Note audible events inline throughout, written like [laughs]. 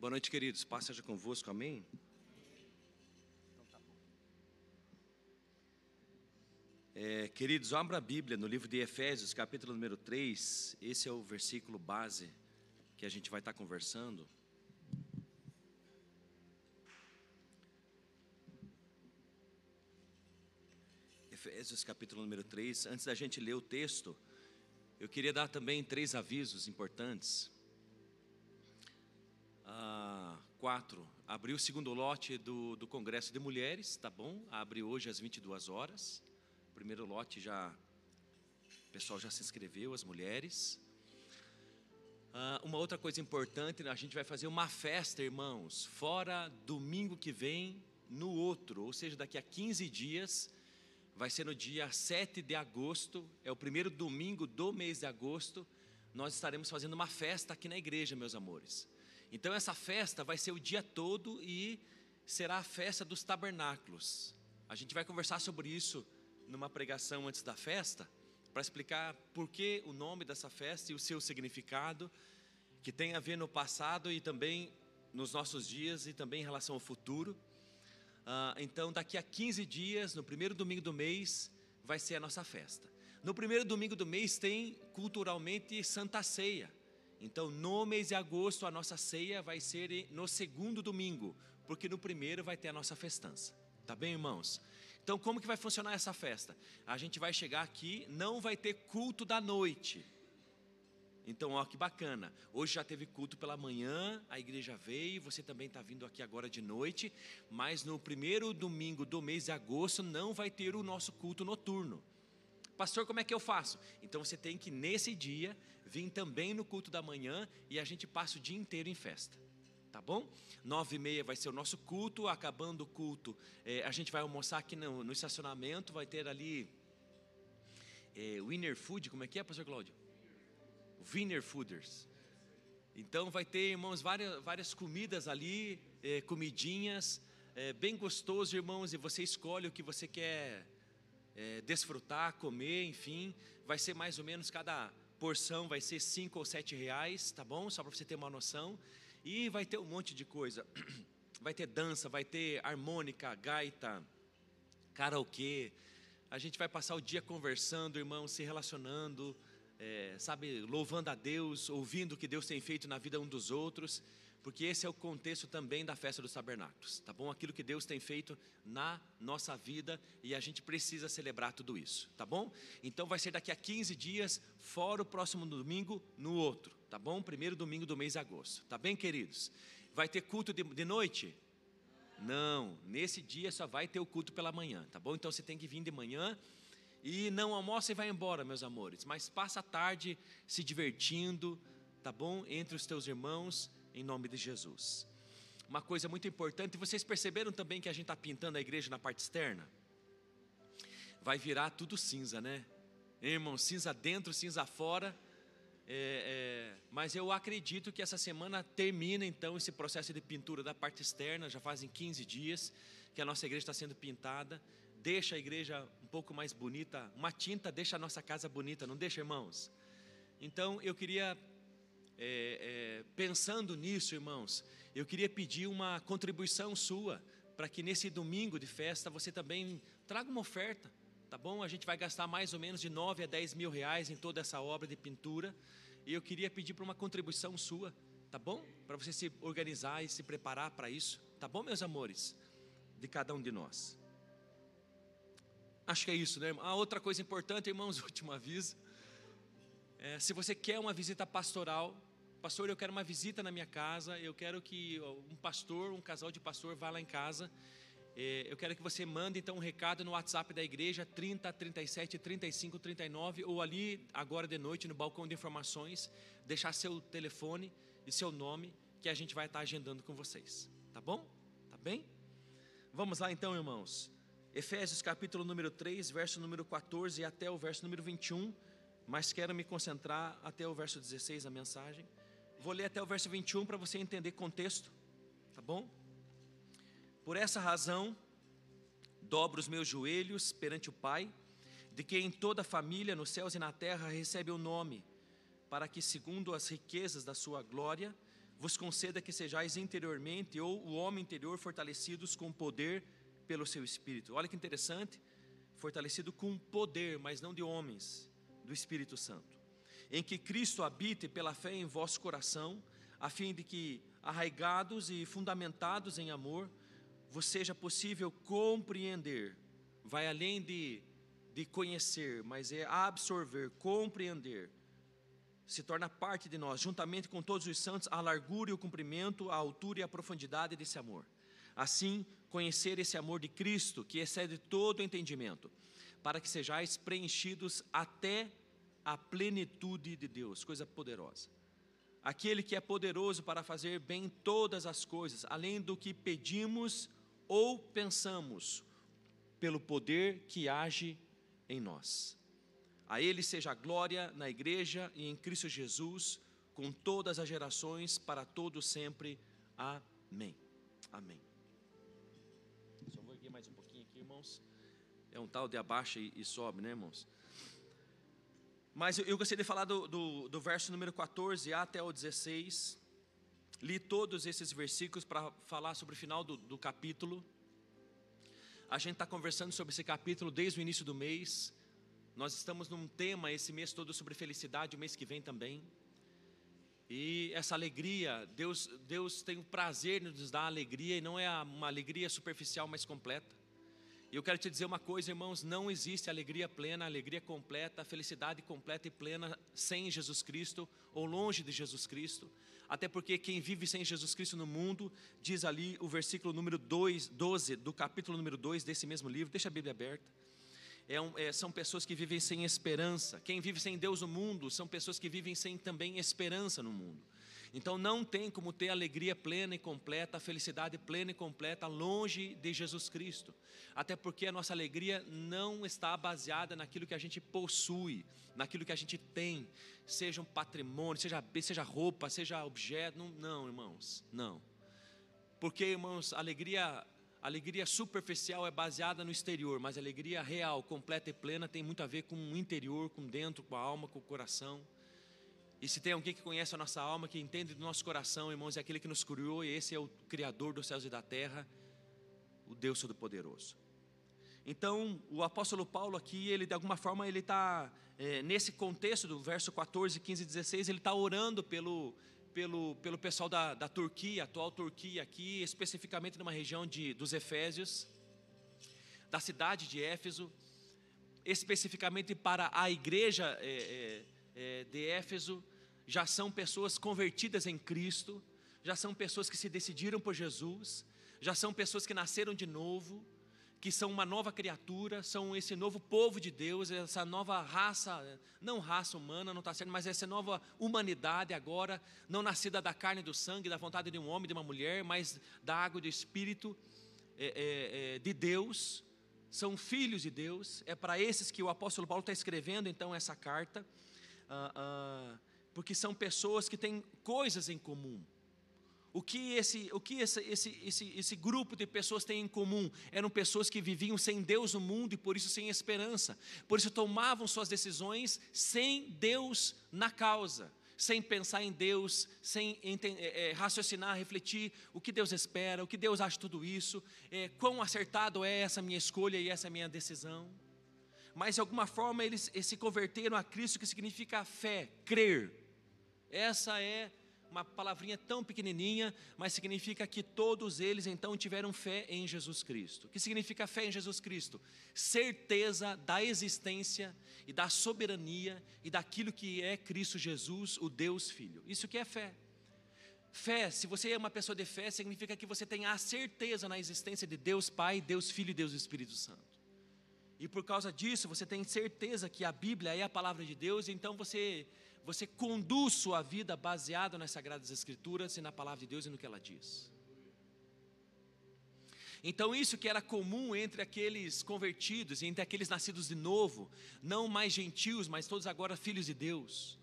Boa noite, queridos. Paz seja convosco, amém? É, queridos, abra a Bíblia no livro de Efésios, capítulo número 3. Esse é o versículo base que a gente vai estar conversando. Efésios, capítulo número 3. Antes da gente ler o texto, eu queria dar também três avisos importantes. Ah, quatro, abriu o segundo lote do, do Congresso de Mulheres, tá bom? Abre hoje às 22 horas. O primeiro lote já, o pessoal já se inscreveu, as mulheres. Ah, uma outra coisa importante, a gente vai fazer uma festa, irmãos, fora domingo que vem, no outro, ou seja, daqui a 15 dias, vai ser no dia 7 de agosto, é o primeiro domingo do mês de agosto, nós estaremos fazendo uma festa aqui na igreja, meus amores. Então essa festa vai ser o dia todo e será a festa dos tabernáculos. A gente vai conversar sobre isso numa pregação antes da festa, para explicar por que o nome dessa festa e o seu significado, que tem a ver no passado e também nos nossos dias e também em relação ao futuro. Ah, então, daqui a 15 dias, no primeiro domingo do mês, vai ser a nossa festa. No primeiro domingo do mês tem culturalmente Santa Ceia. Então, no mês de agosto, a nossa ceia vai ser no segundo domingo, porque no primeiro vai ter a nossa festança. Tá bem, irmãos? Então, como que vai funcionar essa festa? A gente vai chegar aqui, não vai ter culto da noite. Então, ó, que bacana. Hoje já teve culto pela manhã, a igreja veio, você também está vindo aqui agora de noite, mas no primeiro domingo do mês de agosto não vai ter o nosso culto noturno. Pastor, como é que eu faço? Então você tem que, nesse dia, vir também no culto da manhã e a gente passa o dia inteiro em festa. Tá bom? Nove e meia vai ser o nosso culto. Acabando o culto, é, a gente vai almoçar aqui no, no estacionamento. Vai ter ali é, Winner Food, como é que é, pastor Cláudio? Winner Fooders. Então vai ter, irmãos, várias, várias comidas ali, é, comidinhas, bem gostoso, irmãos, e você escolhe o que você quer é, desfrutar, comer, enfim. Vai ser mais ou menos cada porção vai ser cinco ou sete reais, tá bom? Só para você ter uma noção. E vai ter um monte de coisa. [clears throat] Vai ter dança, vai ter harmônica, gaita, karaokê. A gente vai passar o dia conversando, irmãos, se relacionando é, sabe, louvando a Deus, ouvindo o que Deus tem feito na vida um dos outros, porque esse é o contexto também da festa dos tabernáculos, tá bom? Aquilo que Deus tem feito na nossa vida e a gente precisa celebrar tudo isso, tá bom? Então vai ser daqui a 15 dias, fora o próximo domingo, no outro, tá bom? Primeiro domingo do mês de agosto, tá bem, queridos? Vai ter culto de, de noite? Não, nesse dia só vai ter o culto pela manhã, tá bom? Então você tem que vir de manhã e não almoça e vai embora, meus amores, mas passa a tarde se divertindo, tá bom? Entre os teus irmãos, em nome de Jesus. Uma coisa muito importante, vocês perceberam também que a gente está pintando a igreja na parte externa? Vai virar tudo cinza, né? Irmão, cinza dentro, cinza fora. É, é, mas eu acredito que essa semana termina então esse processo de pintura da parte externa, já fazem 15 dias que a nossa igreja está sendo pintada deixa a igreja um pouco mais bonita. Uma tinta deixa a nossa casa bonita, não deixa, irmãos? Então eu queria, é, é, pensando nisso, irmãos, eu queria pedir uma contribuição sua para que nesse domingo de festa você também traga uma oferta, tá bom? A gente vai gastar mais ou menos de 9 a 10 mil reais em toda essa obra de pintura e eu queria pedir para uma contribuição sua, tá bom? Para você se organizar e se preparar para isso, tá bom, meus amores? De cada um de nós. Acho que é isso, né? A outra coisa importante, irmãos, [laughs] último aviso. É, se você quer uma visita pastoral, pastor, eu quero uma visita na minha casa, eu quero que um pastor, um casal de pastor vá lá em casa. É, eu quero que você mande então um recado no WhatsApp da igreja 30 37 35 39 ou ali agora de noite no balcão de informações, deixar seu telefone e seu nome que a gente vai estar agendando com vocês. Tá bom? Tá bem? Vamos lá então, irmãos. Efésios capítulo número 3, verso número 14 e até o verso número 21, mas quero me concentrar até o verso 16 da mensagem. Vou ler até o verso 21 para você entender contexto, tá bom? Por essa razão, dobro os meus joelhos perante o Pai, de quem toda a família nos céus e na terra recebe o nome, para que, segundo as riquezas da sua glória, vos conceda que sejais interiormente ou o homem interior fortalecidos com poder pelo seu espírito. Olha que interessante, fortalecido com poder, mas não de homens, do Espírito Santo. Em que Cristo habite pela fé em vosso coração, a fim de que, arraigados e fundamentados em amor, vos seja possível compreender, vai além de, de conhecer, mas é absorver, compreender se torna parte de nós, juntamente com todos os santos, a largura e o comprimento, a altura e a profundidade desse amor. Assim, conhecer esse amor de Cristo, que excede todo entendimento, para que sejais preenchidos até a plenitude de Deus, coisa poderosa. Aquele que é poderoso para fazer bem todas as coisas, além do que pedimos ou pensamos, pelo poder que age em nós. A Ele seja a glória na igreja e em Cristo Jesus, com todas as gerações, para todos sempre. Amém. Amém. Só vou erguer mais um pouquinho aqui, irmãos. É um tal de abaixa e, sobe, né, irmãos? Mas eu, gostaria de falar do, do, do verso número 14 até o 16. Li todos esses versículos para falar sobre o final do, do capítulo. A gente está conversando sobre esse capítulo desde o início do mês. Nós estamos num tema esse mês todo sobre felicidade, o mês que vem também. E essa alegria, Deus, Deus tem o prazer de nos dar alegria e não é uma alegria superficial, mas completa. E eu quero te dizer uma coisa, irmãos: não existe alegria plena, alegria completa, felicidade completa e plena sem Jesus Cristo ou longe de Jesus Cristo. Até porque quem vive sem Jesus Cristo no mundo, diz ali o versículo número 2, 12 do capítulo número 2 desse mesmo livro, deixa a Bíblia aberta é um, é, são pessoas que vivem sem esperança. Quem vive sem Deus no mundo são pessoas que vivem sem também esperança no mundo. Então não tem como ter alegria plena e completa, felicidade plena e completa longe de Jesus Cristo. Até porque a nossa alegria não está baseada naquilo que a gente possui, naquilo que a gente tem, seja um patrimônio, seja, seja roupa, seja objeto. Não, não irmãos, não. Porque, irmãos, alegria alegria superficial é baseada no exterior, mas alegria real, completa e plena tem muito a ver com o interior, com dentro, com a alma, com o coração. E se tem alguém que conhece a nossa alma, que entende do nosso coração, irmãos, é aquele que nos criou, e esse é o Criador dos céus e da terra, o Deus Todo-Poderoso. Então, o apóstolo Paulo aqui, ele de alguma forma, ele está, é, nesse contexto do verso 14, 15 e 16, ele está orando pelo, pelo, pelo pessoal da, da Turquia, atual Turquia, aqui, especificamente numa região de, dos Efésios, da cidade de Éfeso, especificamente para a igreja é, é, é, de Éfeso, já são pessoas convertidas em Cristo, já são pessoas que se decidiram por Jesus, já são pessoas que nasceram de novo, que são uma nova criatura, são esse novo povo de Deus, essa nova raça, não raça humana, não está certo, mas essa nova humanidade agora, não nascida da carne e do sangue, da vontade de um homem e de uma mulher, mas da água e do Espírito é, é, é, de Deus, são filhos de Deus, é para esses que o apóstolo Paulo está escrevendo então essa carta, ah, ah, porque são pessoas que têm coisas em comum, o que, esse, o que esse, esse, esse, esse grupo de pessoas tem em comum? Eram pessoas que viviam sem Deus no mundo e por isso sem esperança. Por isso tomavam suas decisões sem Deus na causa, sem pensar em Deus, sem é, raciocinar, refletir o que Deus espera, o que Deus acha de tudo isso, é, quão acertado é essa minha escolha e essa minha decisão. Mas de alguma forma eles, eles se converteram a Cristo, que significa fé, crer. Essa é uma palavrinha tão pequenininha, mas significa que todos eles então tiveram fé em Jesus Cristo. O que significa fé em Jesus Cristo? Certeza da existência e da soberania e daquilo que é Cristo Jesus, o Deus Filho. Isso que é fé. Fé, se você é uma pessoa de fé, significa que você tem a certeza na existência de Deus Pai, Deus Filho e Deus Espírito Santo. E por causa disso, você tem certeza que a Bíblia é a palavra de Deus, então você você conduz sua vida baseado nas Sagradas Escrituras e na palavra de Deus e no que ela diz. Então, isso que era comum entre aqueles convertidos, entre aqueles nascidos de novo, não mais gentios, mas todos agora filhos de Deus.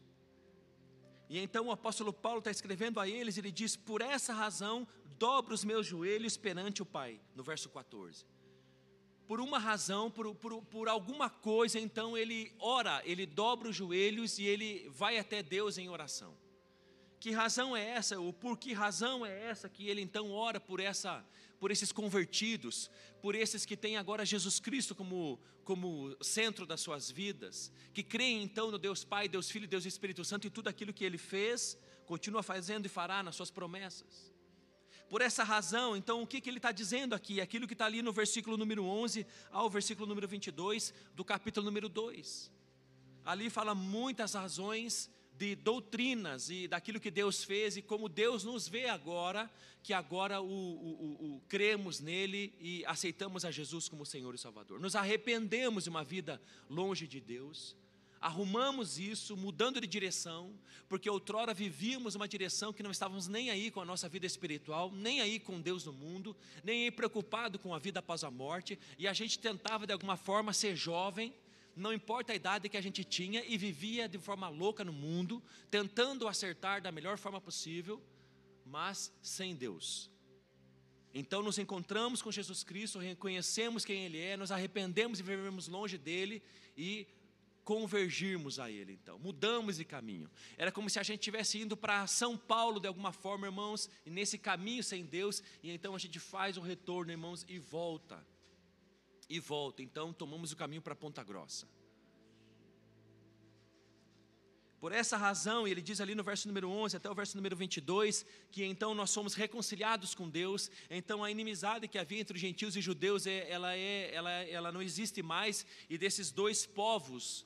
E então o apóstolo Paulo está escrevendo a eles, ele diz: Por essa razão, dobro os meus joelhos perante o Pai, no verso 14 por uma razão, por, por, por alguma coisa, então ele ora, ele dobra os joelhos e ele vai até Deus em oração. Que razão é essa? O por que razão é essa que ele então ora por essa por esses convertidos, por esses que têm agora Jesus Cristo como, como centro das suas vidas, que creem então no Deus Pai, Deus Filho, Deus Espírito Santo e tudo aquilo que ele fez, continua fazendo e fará nas suas promessas. Por essa razão, então, o que, que ele está dizendo aqui? Aquilo que está ali no versículo número 11 ao versículo número 22 do capítulo número 2. Ali fala muitas razões de doutrinas e daquilo que Deus fez e como Deus nos vê agora, que agora o, o, o, o, cremos nele e aceitamos a Jesus como Senhor e Salvador. Nos arrependemos de uma vida longe de Deus, arrumamos isso, mudando de direção, porque outrora vivíamos uma direção que não estávamos nem aí com a nossa vida espiritual, nem aí com Deus no mundo, nem aí preocupado com a vida após a morte, e a gente tentava de alguma forma ser jovem não importa a idade que a gente tinha, e vivia de forma louca no mundo, tentando acertar da melhor forma possível, mas sem Deus. Então nos encontramos com Jesus Cristo, reconhecemos quem Ele é, nos arrependemos e vivemos longe dele e convergirmos a Ele, então, mudamos de caminho. Era como se a gente estivesse indo para São Paulo de alguma forma, irmãos, e nesse caminho sem Deus, e então a gente faz o retorno, irmãos, e volta e volta. Então tomamos o caminho para Ponta Grossa. Por essa razão, ele diz ali no verso número 11 até o verso número 22, que então nós somos reconciliados com Deus, então a inimizade que havia entre os gentios e judeus, é, ela, é, ela, ela não existe mais, e desses dois povos,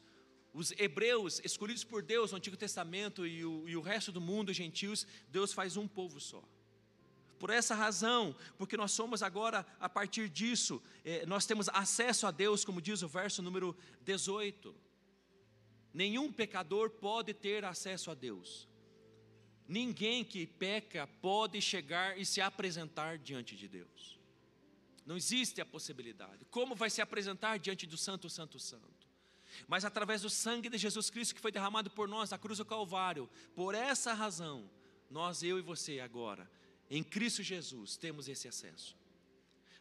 os hebreus escolhidos por Deus no Antigo Testamento e o, e o resto do mundo, os gentios, Deus faz um povo só. Por essa razão, porque nós somos agora, a partir disso, eh, nós temos acesso a Deus, como diz o verso número 18. Nenhum pecador pode ter acesso a Deus. Ninguém que peca pode chegar e se apresentar diante de Deus. Não existe a possibilidade. Como vai se apresentar diante do Santo, Santo, Santo? Mas através do sangue de Jesus Cristo que foi derramado por nós na cruz do Calvário. Por essa razão, nós, eu e você agora, em Cristo Jesus temos esse acesso.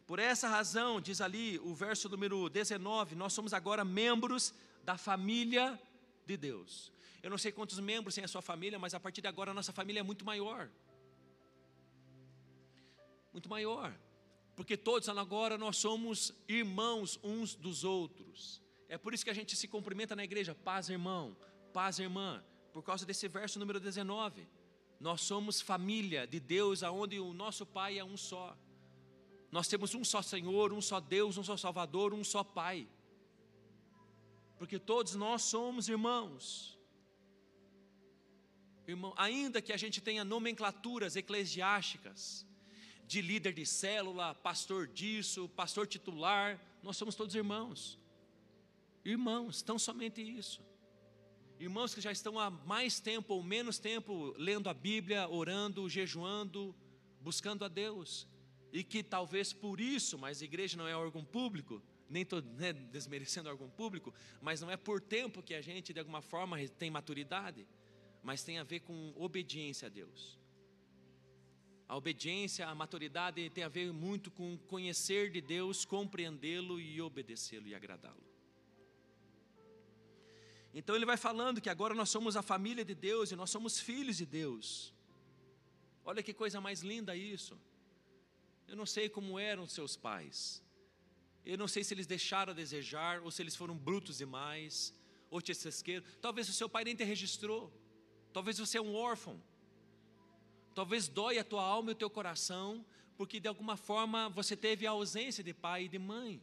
Por essa razão, diz ali o verso número 19, nós somos agora membros da família de Deus. Eu não sei quantos membros tem a sua família, mas a partir de agora a nossa família é muito maior. Muito maior. Porque todos agora nós somos irmãos uns dos outros. É por isso que a gente se cumprimenta na igreja, paz irmão, paz irmã, por causa desse verso número 19. Nós somos família de Deus, aonde o nosso Pai é um só. Nós temos um só Senhor, um só Deus, um só Salvador, um só Pai. Porque todos nós somos irmãos. Irmão, ainda que a gente tenha nomenclaturas eclesiásticas, de líder de célula, pastor disso, pastor titular, nós somos todos irmãos. Irmãos, tão somente isso irmãos que já estão há mais tempo ou menos tempo lendo a Bíblia, orando, jejuando, buscando a Deus, e que talvez por isso, mas a igreja não é órgão público, nem estou né, desmerecendo órgão público, mas não é por tempo que a gente de alguma forma tem maturidade, mas tem a ver com obediência a Deus. A obediência, a maturidade tem a ver muito com conhecer de Deus, compreendê-lo e obedecê-lo e agradá-lo. Então ele vai falando que agora nós somos a família de Deus e nós somos filhos de Deus. Olha que coisa mais linda isso. Eu não sei como eram seus pais. Eu não sei se eles deixaram a desejar ou se eles foram brutos demais ou esqueceram. Talvez o seu pai nem te registrou. Talvez você é um órfão. Talvez dói a tua alma e o teu coração porque de alguma forma você teve a ausência de pai e de mãe.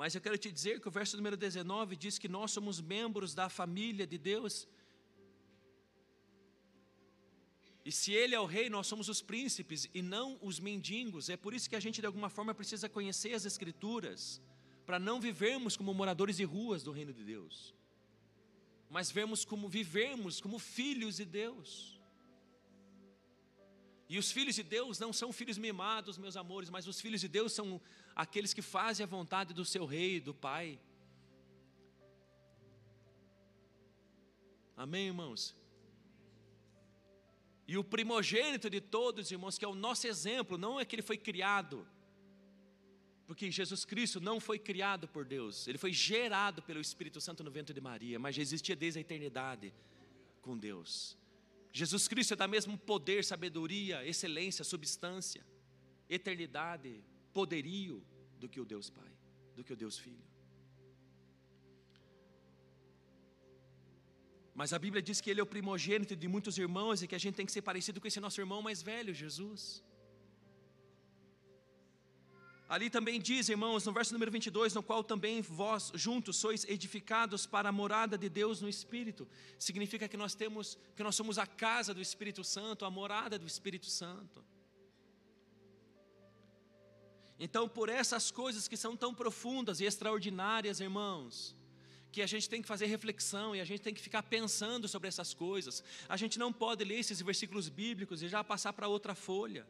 Mas eu quero te dizer que o verso número 19 diz que nós somos membros da família de Deus. E se Ele é o rei, nós somos os príncipes e não os mendigos. É por isso que a gente, de alguma forma, precisa conhecer as Escrituras, para não vivermos como moradores de ruas do reino de Deus, mas vermos como vivermos como filhos de Deus. E os filhos de Deus não são filhos mimados, meus amores, mas os filhos de Deus são aqueles que fazem a vontade do seu rei, do Pai. Amém, irmãos? E o primogênito de todos, irmãos, que é o nosso exemplo, não é que ele foi criado, Porque Jesus Cristo não foi criado por Deus, ele foi gerado pelo Espírito Santo no ventre de Maria, mas já existia desde a eternidade com Deus. Jesus Cristo é da mesmo poder, sabedoria, excelência, substância, eternidade, poderio do que o Deus Pai, do que o Deus Filho. Mas a Bíblia diz que ele é o primogênito de muitos irmãos e que a gente tem que ser parecido com esse nosso irmão mais velho, Jesus. Ali também diz, irmãos, no verso número 22, no qual também vós juntos sois edificados para a morada de Deus no Espírito. Significa que nós temos, que nós somos a casa do Espírito Santo, a morada do Espírito Santo. Então, por essas coisas que são tão profundas e extraordinárias, irmãos, que a gente tem que fazer reflexão e a gente tem que ficar pensando sobre essas coisas. A gente não pode ler esses versículos bíblicos e já passar para outra folha,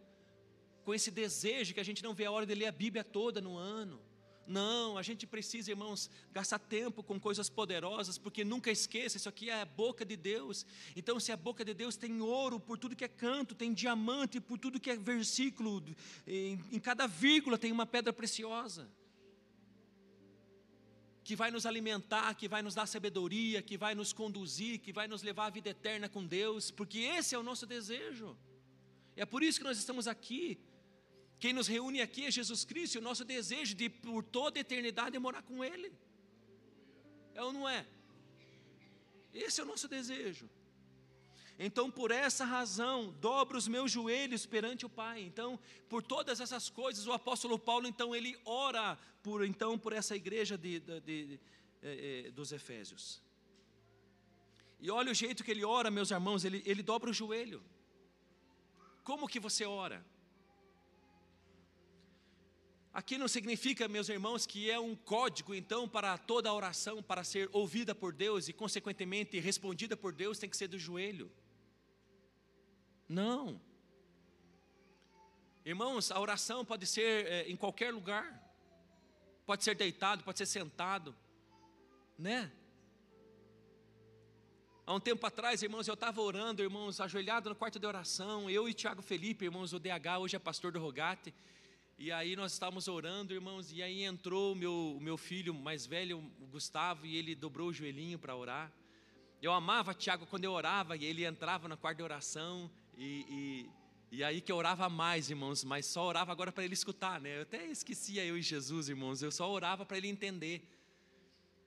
com esse desejo que a gente não vê a hora de ler a Bíblia toda no ano. Não, a gente precisa, irmãos, gastar tempo com coisas poderosas, porque nunca esqueça, isso aqui é a boca de Deus. Então, se a boca de Deus tem ouro por tudo que é canto, tem diamante por tudo que é versículo, em, em cada vírgula tem uma pedra preciosa que vai nos alimentar, que vai nos dar sabedoria, que vai nos conduzir, que vai nos levar à vida eterna com Deus, porque esse é o nosso desejo. É por isso que nós estamos aqui. Quem nos reúne aqui é Jesus Cristo, e o nosso desejo de por toda a eternidade morar com Ele. É ou não é? Esse é o nosso desejo. Então, por essa razão, dobro os meus joelhos perante o Pai. Então, por todas essas coisas, o apóstolo Paulo, então, ele ora por, então, por essa igreja de, de, de, de eh, dos Efésios. E olha o jeito que ele ora, meus irmãos, ele, ele dobra o joelho. Como que você ora? Aqui não significa, meus irmãos, que é um código, então, para toda oração, para ser ouvida por Deus e, consequentemente, respondida por Deus, tem que ser do joelho. Não. Irmãos, a oração pode ser é, em qualquer lugar. Pode ser deitado, pode ser sentado, né? Há um tempo atrás, irmãos, eu estava orando, irmãos, ajoelhado no quarto de oração, eu e Tiago Felipe, irmãos, o DH, hoje é pastor do Rogate, e aí nós estávamos orando, irmãos, e aí entrou o meu, o meu filho mais velho, o Gustavo, e ele dobrou o joelhinho para orar. Eu amava Tiago quando eu orava, e ele entrava no quarto de oração, e, e, e, aí que eu orava mais, irmãos, mas só orava agora para ele escutar, né? Eu até esquecia eu e Jesus, irmãos, eu só orava para ele entender.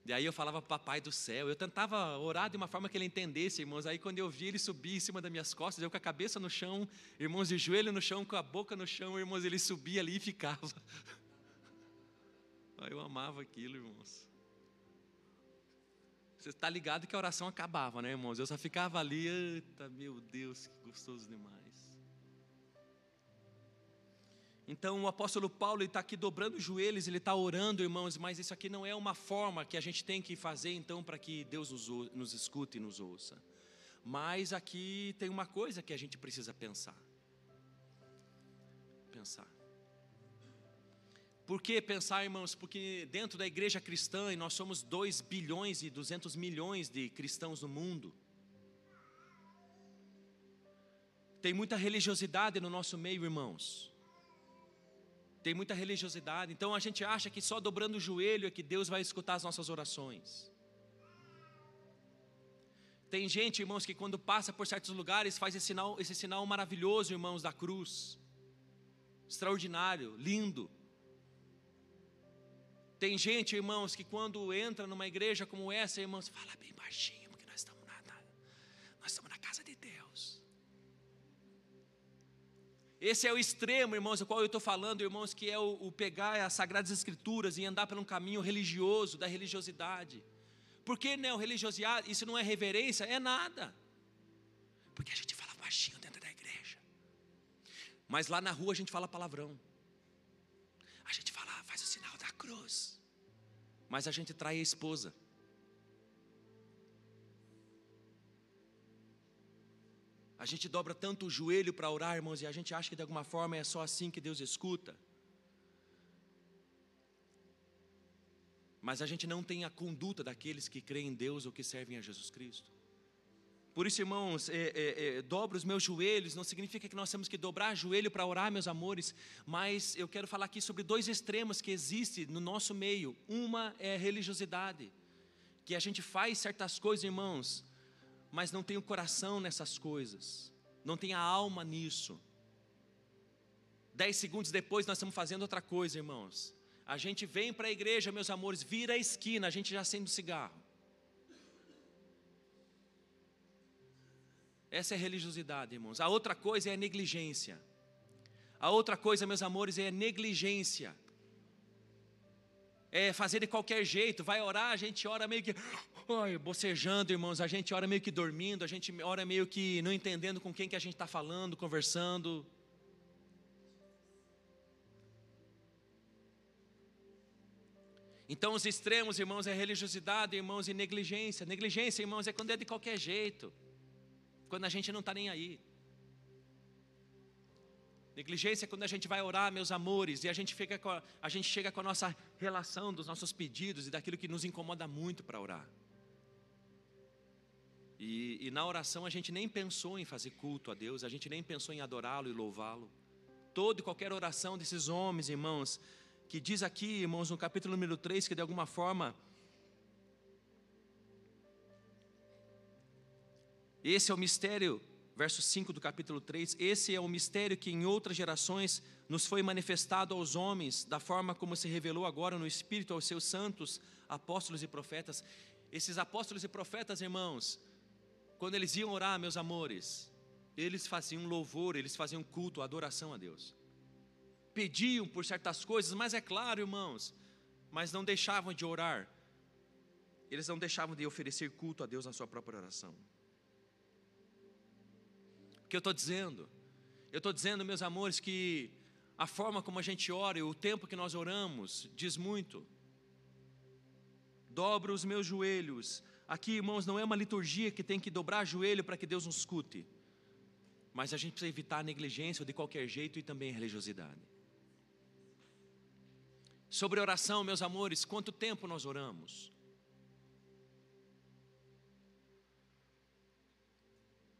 E aí eu falava papai do céu, eu tentava orar de uma forma que ele entendesse, irmãos. Aí quando eu vi ele subir em cima das minhas costas, eu com a cabeça no chão, irmãos, de joelho no chão, com a boca no chão, irmãos, ele subia ali e ficava. [laughs] Eu amava aquilo, irmãos. Você está ligado que a oração acabava, né, irmãos? Eu só ficava ali, eita, meu Deus, que gostoso demais. Então o apóstolo Paulo está aqui dobrando os joelhos, ele está orando, irmãos, mas isso aqui não é uma forma que a gente tem que fazer então para que Deus nos, nos escute e nos ouça. Mas aqui tem uma coisa que a gente precisa pensar. Pensar. Por que pensar, irmãos? Porque dentro da igreja cristã, e nós somos 2 bilhões e 200 milhões de cristãos no mundo, tem muita religiosidade no nosso meio, irmãos. Tem muita religiosidade, então a gente acha que só dobrando o joelho é que Deus vai escutar as nossas orações. Tem gente, irmãos, que quando passa por certos lugares faz esse sinal, esse sinal maravilhoso, irmãos, da cruz, extraordinário, lindo. Tem gente, irmãos, que quando entra numa igreja como essa, irmãos, fala bem baixinho, porque nós estamos na, nós estamos na Esse é o extremo, irmãos, do qual eu estou falando, irmãos, que é o, o pegar as Sagradas Escrituras e andar por um caminho religioso, da religiosidade. Por que religiosidade? Isso não é reverência? É nada. Porque a gente fala baixinho dentro da igreja. Mas lá na rua a gente fala palavrão. A gente fala, faz o sinal da cruz mas a gente trai a esposa. A gente dobra tanto o joelho para orar, irmãos, e a gente acha que de alguma forma é só assim que Deus escuta. Mas a gente não tem a conduta daqueles que creem em Deus ou que servem a Jesus Cristo. Por isso, irmãos, é, é, é, dobro os meus joelhos, não significa que nós temos que dobrar joelho para orar, meus amores, mas eu quero falar aqui sobre dois extremos que existem no nosso meio. Uma é a religiosidade, que a gente faz certas coisas, irmãos, mas não tem o coração nessas coisas, não tem a alma nisso. Dez segundos depois nós estamos fazendo outra coisa, irmãos. A gente vem para a igreja, meus amores, vira a esquina, a gente já acende o cigarro. Essa é religiosidade, irmãos. A outra coisa é a negligência. A outra coisa, meus amores, é a negligência. É fazer de qualquer jeito, vai orar, a gente ora meio que ai, bocejando, irmãos, a gente ora meio que dormindo, a gente ora meio que não entendendo com quem que a gente está falando, conversando. Então, os extremos, irmãos, é religiosidade, irmãos, e negligência. Negligência, irmãos, é quando é de qualquer jeito quando a gente não está nem aí. Negligência é quando a gente vai orar, meus amores, e a gente, fica a, a gente chega com a nossa relação dos nossos pedidos e daquilo que nos incomoda muito para orar. E, e, na oração a gente nem pensou em fazer culto a Deus, a gente nem pensou em adorá-lo e louvá-lo. Toda e qualquer oração desses homens, irmãos, que diz aqui, irmãos, no capítulo número 3, que de alguma forma Esse é o mistério, verso 5 do capítulo 3. Esse é o mistério que em outras gerações nos foi manifestado aos homens, da forma como se revelou agora no Espírito aos seus santos apóstolos e profetas. Esses apóstolos e profetas, irmãos, quando eles iam orar, meus amores, eles faziam louvor, eles faziam culto, adoração a Deus. Pediam por certas coisas, mas é claro, irmãos, mas não deixavam de orar. Eles não deixavam de oferecer culto a Deus na sua própria oração que eu estou dizendo? Eu estou dizendo, meus amores, que a forma como a gente ora e o tempo que nós oramos diz muito. Dobro os meus joelhos. Aqui, irmãos, não é uma liturgia que tem que dobrar joelho para que Deus nos escute. Mas a gente precisa evitar a negligência de qualquer jeito e também a religiosidade. Sobre oração, meus amores, quanto tempo nós oramos?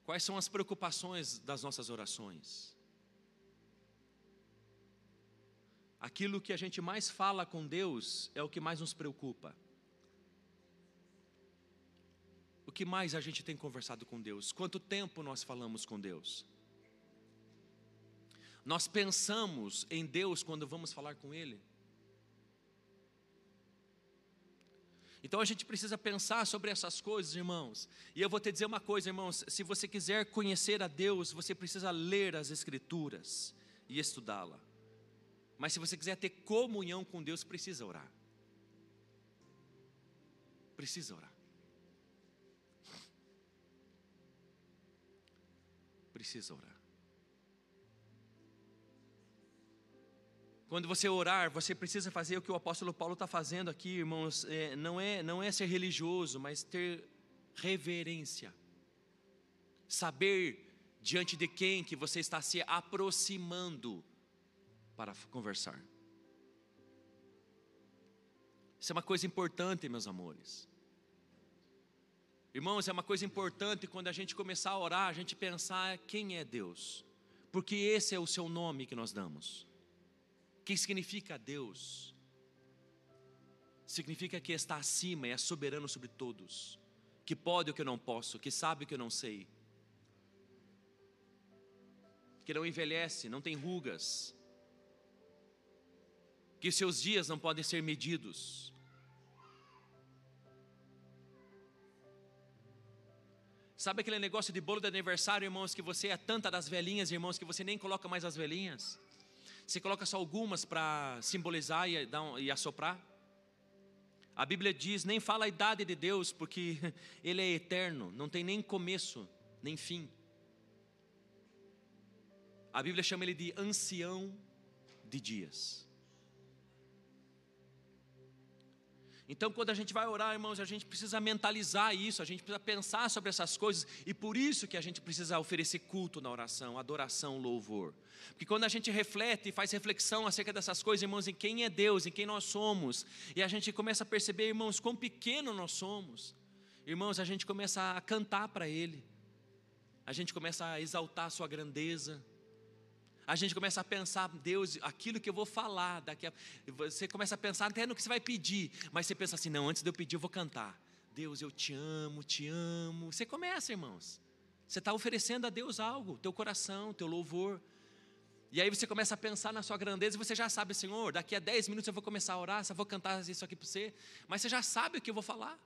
Quais são as preocupações das nossas orações? Aquilo que a gente mais fala com Deus é o que mais nos preocupa. O que mais a gente tem conversado com Deus? Quanto tempo nós falamos com Deus? Nós pensamos em Deus quando vamos falar com Ele? Então a gente precisa pensar sobre essas coisas, irmãos. E eu vou te dizer uma coisa, irmãos: se você quiser conhecer a Deus, você precisa ler as Escrituras e estudá-la. Mas se você quiser ter comunhão com Deus, precisa orar. Precisa orar. Precisa orar. Quando você orar, você precisa fazer o que o apóstolo Paulo está fazendo aqui, irmãos. É, não, é, não é ser religioso, mas ter reverência. Saber diante de quem que você está se aproximando para conversar. Isso é uma coisa importante, meus amores. Irmãos, é uma coisa importante quando a gente começar a orar, a gente pensar quem é Deus, porque esse é o seu nome que nós damos que significa Deus? Significa que está acima e é soberano sobre todos, que pode o que eu não posso, que sabe o que eu não sei, que não envelhece, não tem rugas, que seus dias não podem ser medidos. Sabe aquele negócio de bolo de aniversário, irmãos, que você é tanta das velhinhas, irmãos, que você nem coloca mais as velhinhas? Você coloca só algumas para simbolizar e, um, e assoprar. A Bíblia diz: nem fala a idade de Deus, porque [laughs] Ele é eterno, não tem nem começo, nem fim. A Bíblia chama Ele de ancião de dias. Então, quando a gente vai orar, irmãos, a gente precisa mentalizar isso, a gente precisa pensar sobre essas coisas, e por isso que a gente precisa oferecer culto na oração, adoração, louvor. Porque quando a gente reflete e faz reflexão acerca dessas coisas, irmãos, em quem é Deus, em quem nós somos, e a gente começa a perceber, irmãos, quão pequeno nós somos, irmãos, a gente começa a cantar para Ele, a gente começa a exaltar a sua grandeza. A gente começa a pensar, Deus, aquilo que eu vou falar, daqui a... você começa a pensar até no que você vai pedir, mas você pensa assim, não, antes de eu pedir eu vou cantar. Deus, eu te amo, te amo. Você começa, irmãos. Você está oferecendo a Deus algo, teu coração, teu louvor. E aí você começa a pensar na sua grandeza e você já sabe, Senhor, daqui a 10 minutos eu vou começar a orar, eu vou cantar isso aqui para você, mas você já sabe o que eu vou falar.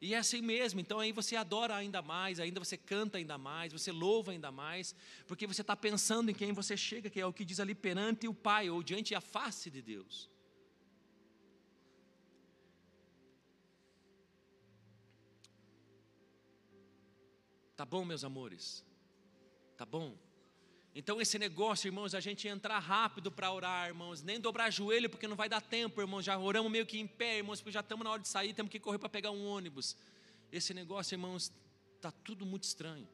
E é assim mesmo, então aí você adora ainda mais, ainda você canta ainda mais, você louva ainda mais, porque você está pensando em quem você chega, que é o que diz ali perante o Pai, ou diante a face de Deus. Tá bom, meus amores? Tá bom? Então, esse negócio, irmãos, a gente entrar rápido para orar, irmãos, nem dobrar joelho, porque não vai dar tempo, irmãos. Já oramos meio que em pé, irmãos, porque já estamos na hora de sair, temos que correr para pegar um ônibus. Esse negócio, irmãos, está tudo muito estranho.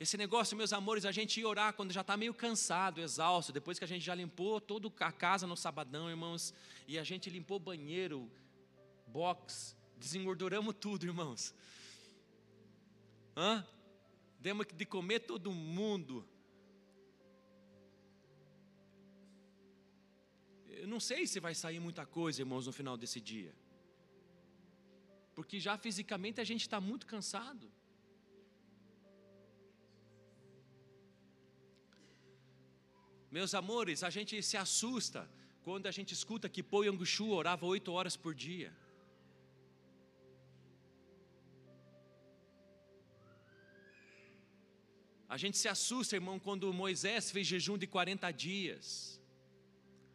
Esse negócio, meus amores, a gente ir orar quando já está meio cansado, exausto, depois que a gente já limpou toda a casa no sabadão, irmãos, e a gente limpou banheiro, box, desengorduramos tudo, irmãos. Hã? Demos de comer todo mundo. Eu não sei se vai sair muita coisa, irmãos, no final desse dia. Porque já fisicamente a gente está muito cansado. Meus amores, a gente se assusta quando a gente escuta que Pô Yanguchu orava oito horas por dia. A gente se assusta, irmão, quando Moisés fez jejum de 40 dias.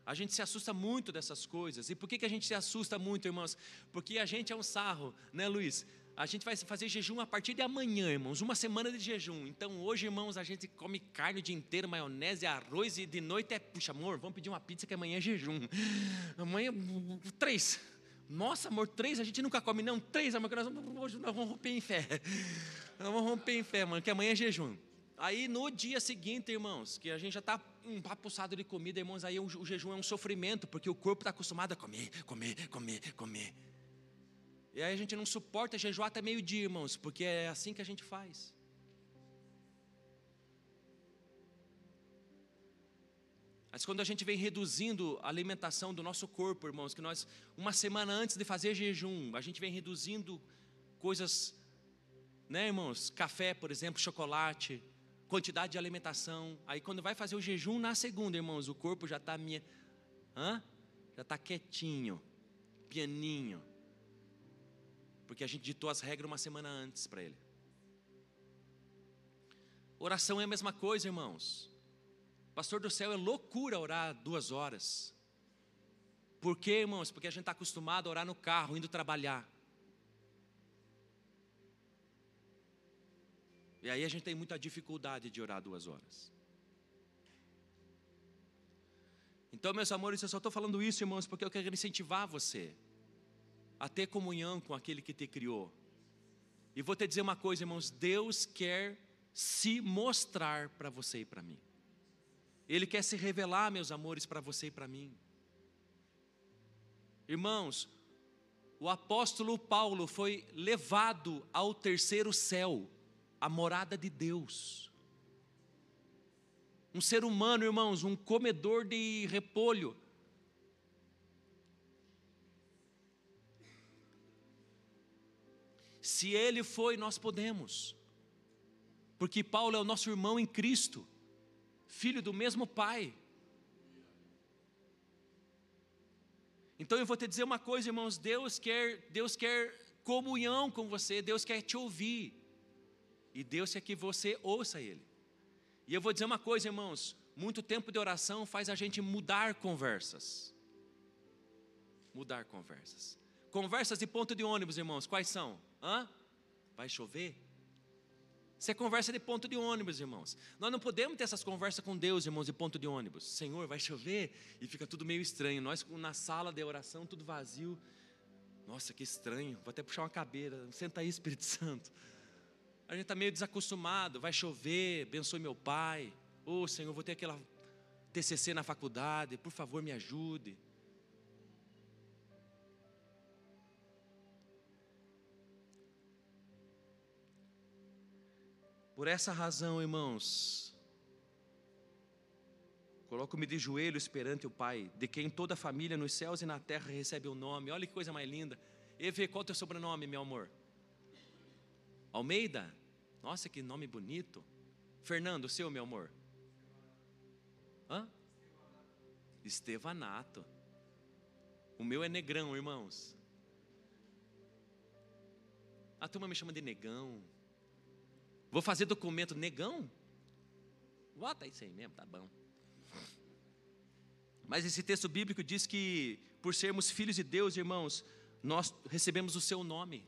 A gente se assusta muito dessas coisas. E por que, que a gente se assusta muito, irmãos? Porque a gente é um sarro, né, Luiz? A gente vai fazer jejum a partir de amanhã, irmãos, uma semana de jejum. Então, hoje, irmãos, a gente come carne o dia inteiro, maionese, arroz, e de noite é, puxa, amor, vamos pedir uma pizza que amanhã é jejum. Amanhã, três. Nossa, amor, três a gente nunca come, não, três, amor, que nós vamos, nós vamos romper em fé. Nós vamos romper em fé, mano, que amanhã é jejum. Aí no dia seguinte, irmãos, que a gente já está empapuçado de comida, irmãos, aí o, o jejum é um sofrimento, porque o corpo está acostumado a comer, comer, comer, comer. E aí a gente não suporta jejuar até meio-dia, irmãos, porque é assim que a gente faz. Mas quando a gente vem reduzindo a alimentação do nosso corpo, irmãos, que nós, uma semana antes de fazer jejum, a gente vem reduzindo coisas, né, irmãos? Café, por exemplo, chocolate, quantidade de alimentação. Aí quando vai fazer o jejum na segunda, irmãos, o corpo já está minha, hã? já está quietinho, pianinho, porque a gente ditou as regras uma semana antes para ele. Oração é a mesma coisa, irmãos. Pastor do céu é loucura orar duas horas. Por quê, irmãos? Porque a gente está acostumado a orar no carro, indo trabalhar. E aí a gente tem muita dificuldade de orar duas horas. Então, meus amores, eu só estou falando isso, irmãos, porque eu quero incentivar você a ter comunhão com aquele que te criou. E vou te dizer uma coisa, irmãos: Deus quer se mostrar para você e para mim. Ele quer se revelar, meus amores, para você e para mim. Irmãos, o apóstolo Paulo foi levado ao terceiro céu a morada de Deus. Um ser humano, irmãos, um comedor de repolho. Se ele foi, nós podemos. Porque Paulo é o nosso irmão em Cristo, filho do mesmo pai. Então eu vou te dizer uma coisa, irmãos, Deus quer, Deus quer comunhão com você, Deus quer te ouvir. E Deus quer que você ouça Ele. E eu vou dizer uma coisa, irmãos: muito tempo de oração faz a gente mudar conversas. Mudar conversas. Conversas de ponto de ônibus, irmãos, quais são? Hã? Vai chover? Isso é conversa de ponto de ônibus, irmãos. Nós não podemos ter essas conversas com Deus, irmãos, de ponto de ônibus. Senhor, vai chover? E fica tudo meio estranho. Nós na sala de oração, tudo vazio. Nossa, que estranho. Vou até puxar uma cabeira. Senta aí, Espírito Santo. A gente está meio desacostumado, vai chover, abençoe meu pai. Ô oh, Senhor, vou ter aquela TCC na faculdade, por favor me ajude. Por essa razão, irmãos, coloco-me de joelhos perante o Pai, de quem toda a família nos céus e na terra recebe o nome. Olha que coisa mais linda. Eve, qual é o teu sobrenome, meu amor? Almeida? Nossa, que nome bonito. Fernando, seu, meu amor? Hã? Estevanato. O meu é negrão, irmãos. A turma me chama de negão. Vou fazer documento negão? Bota isso aí mesmo, tá bom. Mas esse texto bíblico diz que, por sermos filhos de Deus, irmãos, nós recebemos o seu nome.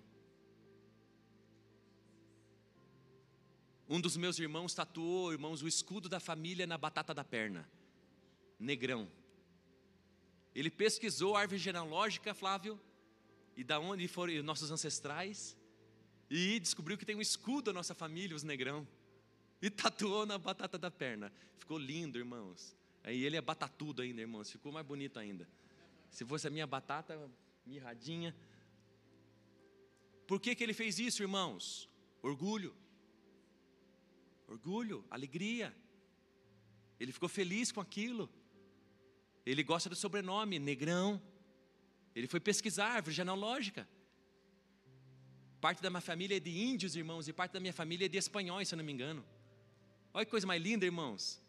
Um dos meus irmãos tatuou, irmãos, o escudo da família na batata da perna. Negrão. Ele pesquisou a árvore genealógica, Flávio, e da onde foram nossos ancestrais, e descobriu que tem um escudo da nossa família, os negrão. E tatuou na batata da perna. Ficou lindo, irmãos. Aí ele é batatudo ainda, irmãos. Ficou mais bonito ainda. Se fosse a minha batata, mirradinha. Por que, que ele fez isso, irmãos? Orgulho. Orgulho, alegria. Ele ficou feliz com aquilo. Ele gosta do sobrenome, negrão. Ele foi pesquisar árvore genealógica. Parte da minha família é de índios, irmãos, e parte da minha família é de espanhóis, se eu não me engano. Olha que coisa mais linda, irmãos.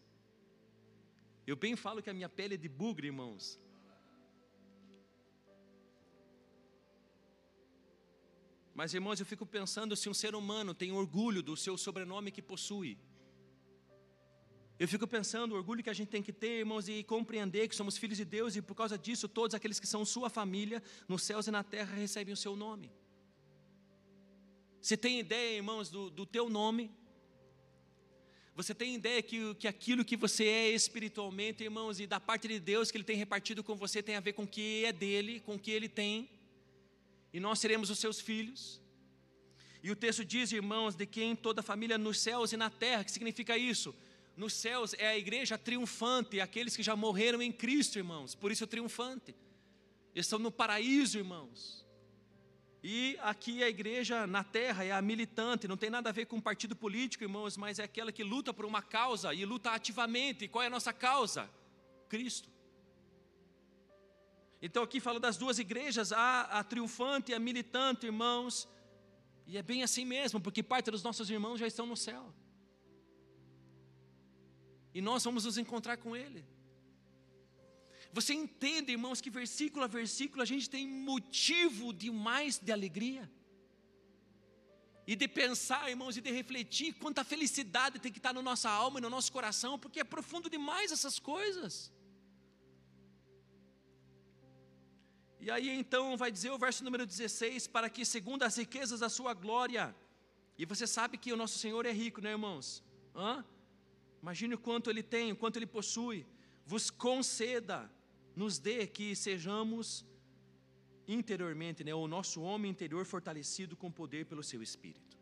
Eu bem falo que a minha pele é de bugre, irmãos. Mas, irmãos, eu fico pensando se um ser humano tem orgulho do seu sobrenome que possui. Eu fico pensando o orgulho que a gente tem que ter, irmãos, e compreender que somos filhos de Deus e por causa disso todos aqueles que são sua família, nos céus e na terra, recebem o seu nome. Você tem ideia, irmãos, do, do teu nome? Você tem ideia que, que aquilo que você é espiritualmente, irmãos, e da parte de Deus que Ele tem repartido com você tem a ver com o que é dele, com o que Ele tem, e nós seremos os seus filhos. E o texto diz, irmãos, de quem toda a família nos céus e na terra, que significa isso? Nos céus é a igreja triunfante, aqueles que já morreram em Cristo, irmãos, por isso é triunfante. Eles estão no paraíso, irmãos. E aqui a igreja na terra é a militante, não tem nada a ver com partido político, irmãos, mas é aquela que luta por uma causa e luta ativamente. E qual é a nossa causa? Cristo. Então aqui fala das duas igrejas, a, a triunfante e a militante, irmãos. E é bem assim mesmo, porque parte dos nossos irmãos já estão no céu. E nós vamos nos encontrar com Ele. Você entende, irmãos, que versículo a versículo a gente tem motivo demais de alegria? E de pensar, irmãos, e de refletir quanta felicidade tem que estar na nossa alma e no nosso coração, porque é profundo demais essas coisas. E aí então vai dizer o verso número 16: para que, segundo as riquezas da sua glória, e você sabe que o nosso Senhor é rico, né, irmãos? Hã? Imagine o quanto Ele tem, o quanto Ele possui, vos conceda nos dê que sejamos interiormente, né, o nosso homem interior fortalecido com poder pelo seu espírito.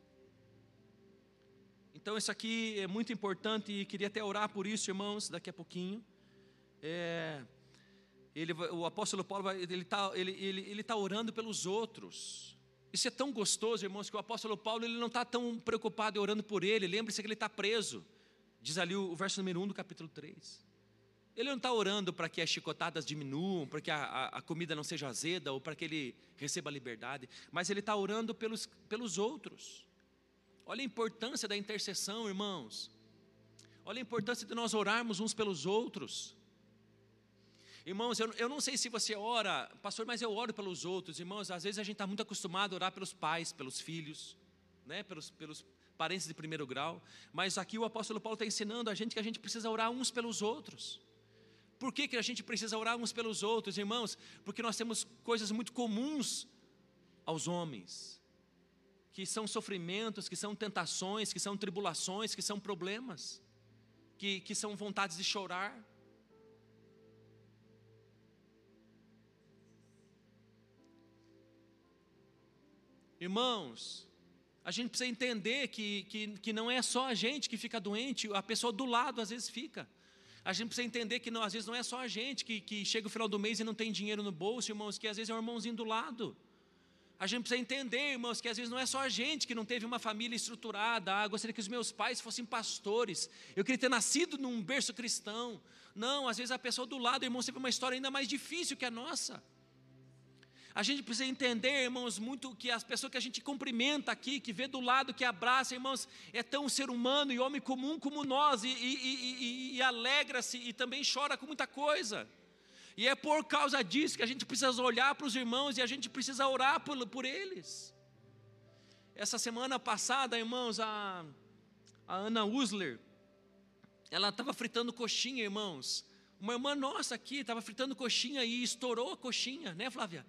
Então isso aqui é muito importante e queria até orar por isso, irmãos, daqui a pouquinho. É, ele, o apóstolo Paulo ele está ele, ele, ele tá orando pelos outros. Isso é tão gostoso, irmãos, que o apóstolo Paulo ele não está tão preocupado orando por ele. Lembre-se que ele está preso. Diz ali o, o verso número 1 do capítulo 3. Ele não está orando para que as chicotadas diminuam, para que a, a, a, comida não seja azeda ou para que ele receba liberdade, mas ele está orando pelos, pelos outros. Olha a importância da intercessão, irmãos. Olha a importância de nós orarmos uns pelos outros. Irmãos, eu, eu não sei se você ora, pastor, mas eu oro pelos outros. Irmãos, às vezes a gente está muito acostumado a orar pelos pais, pelos filhos, né, pelos, pelos parentes de primeiro grau. Mas aqui o apóstolo Paulo está ensinando a gente que a gente precisa orar uns pelos outros. Por que, que a gente precisa orar uns pelos outros, irmãos? Porque nós temos coisas muito comuns aos homens, que são sofrimentos, que são tentações, que são tribulações, que são problemas, que, que são vontades de chorar. Irmãos, a gente precisa entender que, que, que não é só a gente que fica doente, a pessoa do lado às vezes fica. A gente precisa entender que não, às vezes não é só a gente que, que chega o final do mês e não tem dinheiro no bolso, irmãos, que às vezes é o irmãozinho do lado. A gente precisa entender, irmãos, que às vezes não é só a gente que não teve uma família estruturada. Ah, gostaria que os meus pais fossem pastores. Eu queria ter nascido num berço cristão. Não, às vezes a pessoa do lado, irmãos, teve uma história ainda mais difícil que a nossa. A gente precisa entender, irmãos, muito que as pessoas que a gente cumprimenta aqui, que vê do lado, que abraça, irmãos, é tão ser humano e homem comum como nós, e, e, e, e alegra-se e também chora com muita coisa. E é por causa disso que a gente precisa olhar para os irmãos e a gente precisa orar por, por eles. Essa semana passada, irmãos, a, a Ana Usler, ela estava fritando coxinha, irmãos. Uma irmã nossa aqui estava fritando coxinha e estourou a coxinha, né, Flávia?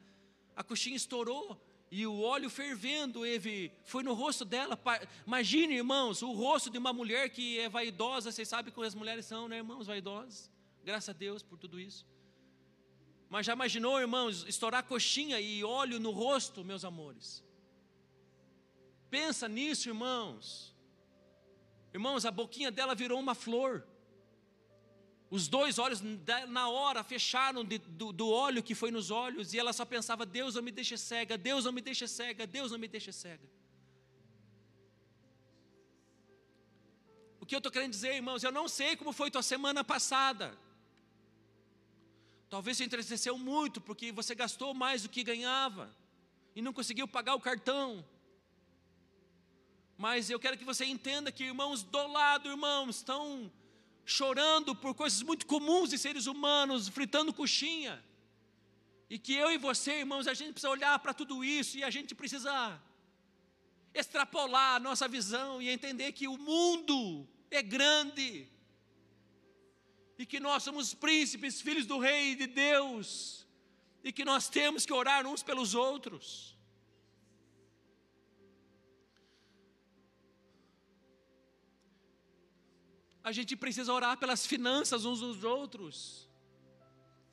A coxinha estourou e o óleo fervendo, Eve, foi no rosto dela. Imagine, irmãos, o rosto de uma mulher que é vaidosa. Vocês sabem como as mulheres são, né, irmãos, vaidosas? Graças a Deus por tudo isso. Mas já imaginou, irmãos, estourar coxinha e óleo no rosto, meus amores? Pensa nisso, irmãos. Irmãos, a boquinha dela virou uma flor. Os dois olhos, na hora, fecharam de, do, do, óleo que foi nos olhos, e ela só pensava: Deus não me deixe cega, Deus não me deixe cega, Deus não me deixe cega. O que eu estou querendo dizer, irmãos, eu não sei como foi tua semana passada. Talvez você entristeceu muito porque você gastou mais do que ganhava e não conseguiu pagar o cartão. Mas eu quero que você entenda que irmãos do lado, irmãos, estão chorando por coisas muito comuns de seres humanos, fritando coxinha. E que eu e você, irmãos, a gente precisa olhar para tudo isso e a gente precisa extrapolar a nossa visão e entender que o mundo é grande e que nós somos príncipes, filhos do Rei de Deus, e que nós temos que orar uns pelos outros. A gente precisa orar pelas finanças uns dos outros.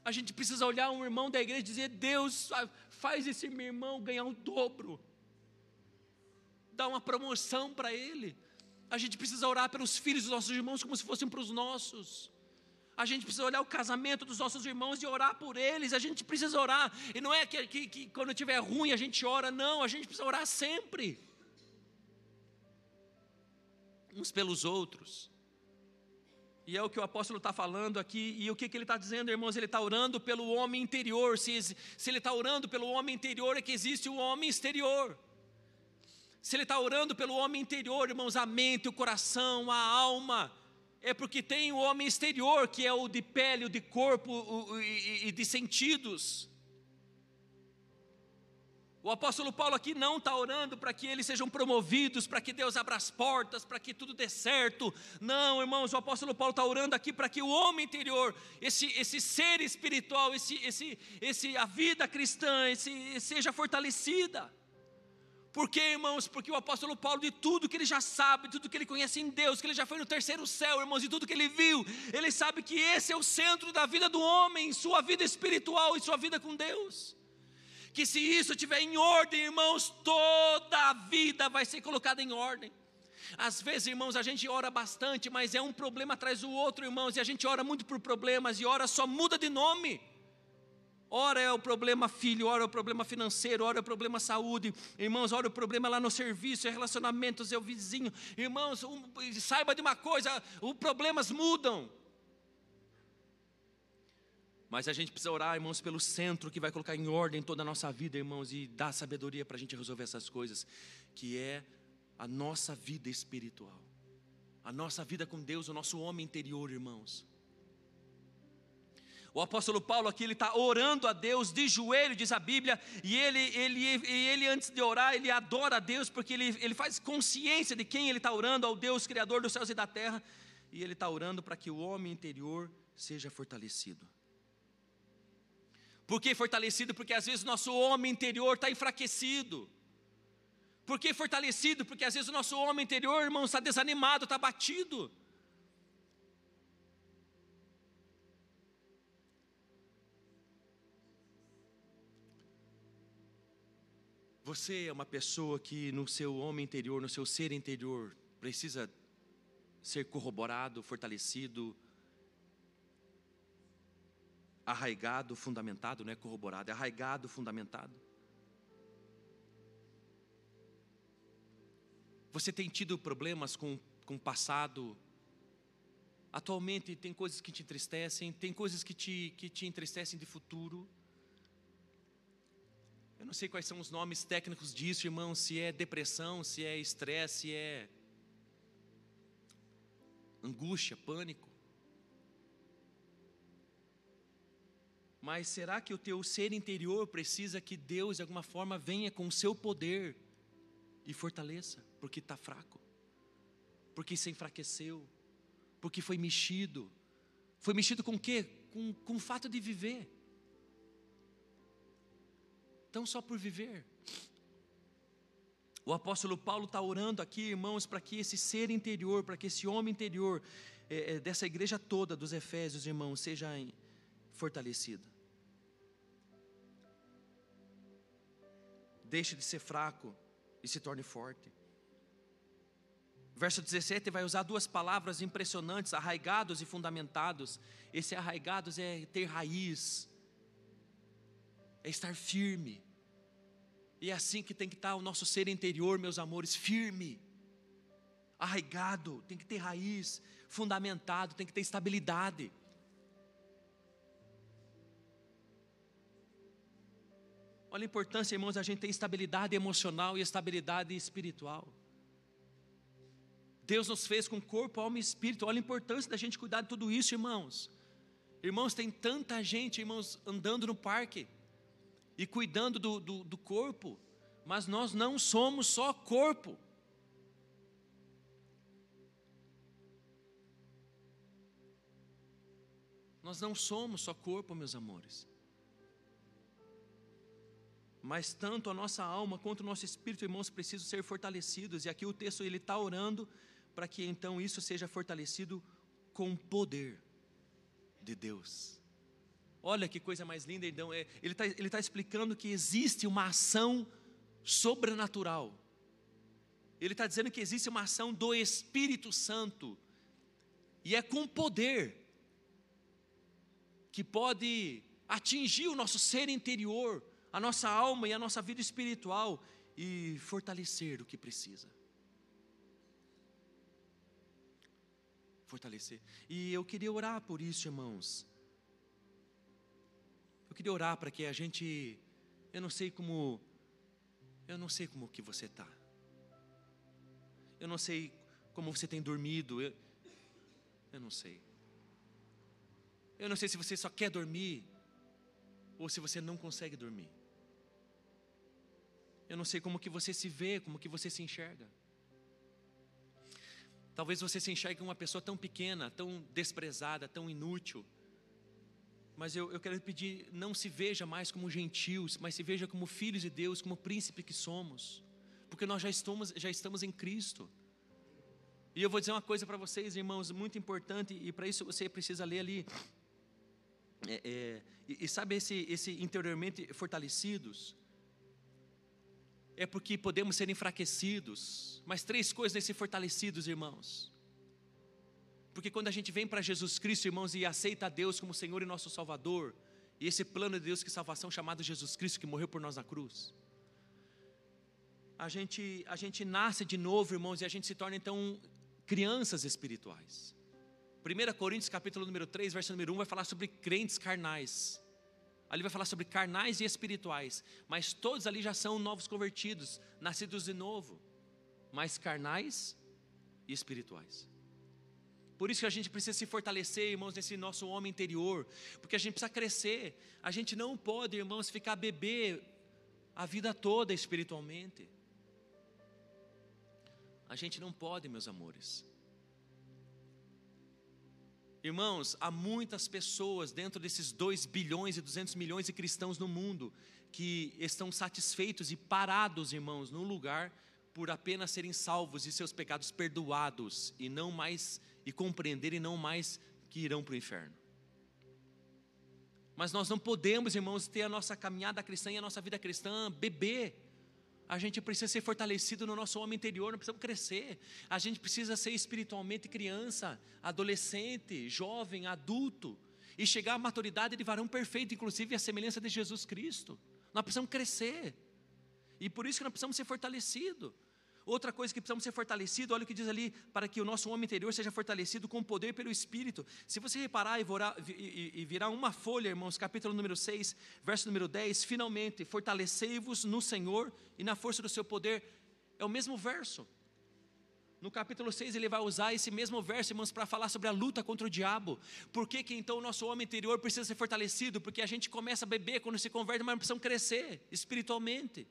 A gente precisa olhar um irmão da igreja e dizer: Deus, faz esse meu irmão ganhar um dobro, dá uma promoção para ele. A gente precisa orar pelos filhos dos nossos irmãos como se fossem para os nossos. A gente precisa olhar o casamento dos nossos irmãos e orar por eles. A gente precisa orar. E não é que, que, que quando estiver ruim a gente ora, não. A gente precisa orar sempre. Uns pelos outros. E é o que o apóstolo está falando aqui. E o que, que ele está dizendo, irmãos? Ele está orando pelo homem interior. Se, se ele está orando pelo homem interior, é que existe o homem exterior. Se ele está orando pelo homem interior, irmãos, a mente, o coração, a alma é porque tem o homem exterior, que é o de pele, o de corpo e de sentidos. O apóstolo Paulo aqui não está orando para que eles sejam promovidos, para que Deus abra as portas, para que tudo dê certo. Não, irmãos, o apóstolo Paulo está orando aqui para que o homem interior, esse, esse ser espiritual, esse, esse, esse, a vida cristã, esse, seja fortalecida. Por quê, irmãos? Porque o apóstolo Paulo, de tudo que ele já sabe, tudo que ele conhece em Deus, que ele já foi no terceiro céu, irmãos, de tudo que ele viu, ele sabe que esse é o centro da vida do homem, sua vida espiritual e sua vida com Deus. Que se isso estiver em ordem, irmãos, toda a vida vai ser colocada em ordem. Às vezes, irmãos, a gente ora bastante, mas é um problema atrás do outro, irmãos, e a gente ora muito por problemas, e ora só muda de nome. Ora é o problema filho, ora é o problema financeiro, ora é o problema saúde. Irmãos, ora é o problema lá no serviço, é relacionamentos, é o vizinho. Irmãos, um, saiba de uma coisa, os problemas mudam. Mas a gente precisa orar, irmãos, pelo centro que vai colocar em ordem toda a nossa vida, irmãos, e dar sabedoria para a gente resolver essas coisas, que é a nossa vida espiritual, a nossa vida com Deus, o nosso homem interior, irmãos. O apóstolo Paulo aqui ele está orando a Deus de joelho, diz a Bíblia, e ele, ele, ele antes de orar, ele adora a Deus, porque ele, ele faz consciência de quem ele está orando, ao Deus Criador dos céus e da terra, e ele está orando para que o homem interior seja fortalecido. Por que fortalecido? Porque às vezes o nosso homem interior está enfraquecido. Por que fortalecido? Porque às vezes o nosso homem interior, irmão, está desanimado, está batido. Você é uma pessoa que no seu homem interior, no seu ser interior, precisa ser corroborado, fortalecido, arraigado, fundamentado, não é corroborado, é arraigado, fundamentado. Você tem tido problemas com, com o passado? Atualmente tem coisas que te entristecem, tem coisas que te, que te entristecem de futuro. Eu não sei quais são os nomes técnicos disso, irmão, se é depressão, se é estresse, se é angústia, pânico. Mas será que o teu ser interior precisa que Deus, de alguma forma, venha com o seu poder e fortaleça? Porque está fraco, porque se enfraqueceu, porque foi mexido. Foi mexido com o quê? Com, com o fato de viver. Então, só por viver. O apóstolo Paulo está orando aqui, irmãos, para que esse ser interior, para que esse homem interior é, dessa igreja toda dos Efésios, irmãos, seja fortalecido. Deixe de ser fraco e se torne forte. Verso 17 vai usar duas palavras impressionantes: arraigados e fundamentados. Esse arraigados é ter raiz, é estar firme. E é assim que tem que estar o nosso ser interior, meus amores, firme, arraigado, tem que ter raiz, fundamentado, tem que ter estabilidade. Olha a importância, irmãos, a gente ter estabilidade emocional e estabilidade espiritual. Deus nos fez com corpo, alma e espírito. Olha a importância da gente cuidar de tudo isso, irmãos. Irmãos, tem tanta gente, irmãos, andando no parque e cuidando do, do, do corpo, mas nós não somos só corpo. Nós não somos só corpo, meus amores. Mas tanto a nossa alma quanto o nosso espírito, irmãos, precisam ser fortalecidos. E aqui o texto ele está orando para que então isso seja fortalecido com o poder de Deus. Olha que coisa mais linda, então. É, ele está ele tá explicando que existe uma ação sobrenatural. Ele está dizendo que existe uma ação do Espírito Santo. E é com poder que pode atingir o nosso ser interior, a nossa alma e a nossa vida espiritual e fortalecer o que precisa. Fortalecer. E eu queria orar por isso, irmãos. Eu queria orar para que a gente, eu não sei como, eu não sei como que você está. Eu não sei como você tem dormido. Eu, eu não sei. Eu não sei se você só quer dormir ou se você não consegue dormir. Eu não sei como que você se vê, como que você se enxerga. Talvez você se enxergue uma pessoa tão pequena, tão desprezada, tão inútil mas eu, eu quero pedir, não se veja mais como gentios, mas se veja como filhos de Deus, como príncipe que somos. Porque nós já estamos, já estamos em Cristo. E eu vou dizer uma coisa para vocês, irmãos, muito importante, e para isso você precisa ler ali. É, é, e, e sabe esse, esse interiormente fortalecidos? É porque podemos ser enfraquecidos. Mas três coisas nesse fortalecidos, irmãos. Porque quando a gente vem para Jesus Cristo, irmãos, e aceita a Deus como Senhor e nosso Salvador, e esse plano de Deus que salvação chamado Jesus Cristo, que morreu por nós na cruz, a gente, a gente nasce de novo, irmãos, e a gente se torna então crianças espirituais. 1 Coríntios capítulo número 3, verso número 1 vai falar sobre crentes carnais. Ali vai falar sobre carnais e espirituais, mas todos ali já são novos convertidos, nascidos de novo, mas carnais e espirituais. Por isso que a gente precisa se fortalecer, irmãos, nesse nosso homem interior, porque a gente precisa crescer. A gente não pode, irmãos, ficar bebê a vida toda espiritualmente. A gente não pode, meus amores. Irmãos, há muitas pessoas dentro desses 2 bilhões e 200 milhões de cristãos no mundo que estão satisfeitos e parados, irmãos, num lugar por apenas serem salvos e seus pecados perdoados e não mais e compreenderem não mais que irão para o inferno. Mas nós não podemos, irmãos, ter a nossa caminhada cristã e a nossa vida cristã beber. A gente precisa ser fortalecido no nosso homem interior, nós precisamos crescer. A gente precisa ser espiritualmente criança, adolescente, jovem, adulto. E chegar à maturidade de varão perfeito, inclusive a semelhança de Jesus Cristo. Nós precisamos crescer. E por isso que nós precisamos ser fortalecidos. Outra coisa que precisamos ser fortalecidos, olha o que diz ali, para que o nosso homem interior seja fortalecido com poder pelo Espírito. Se você reparar e, virar uma folha, irmãos, capítulo número 6, verso número 10, finalmente, fortalecei-vos no Senhor e na força do seu poder. É o mesmo verso. No capítulo 6 ele vai usar esse mesmo verso, irmãos, para falar sobre a luta contra o diabo. Por que, que então o nosso homem interior precisa ser fortalecido? Porque a gente começa a beber quando se converte, mas precisamos crescer espiritualmente.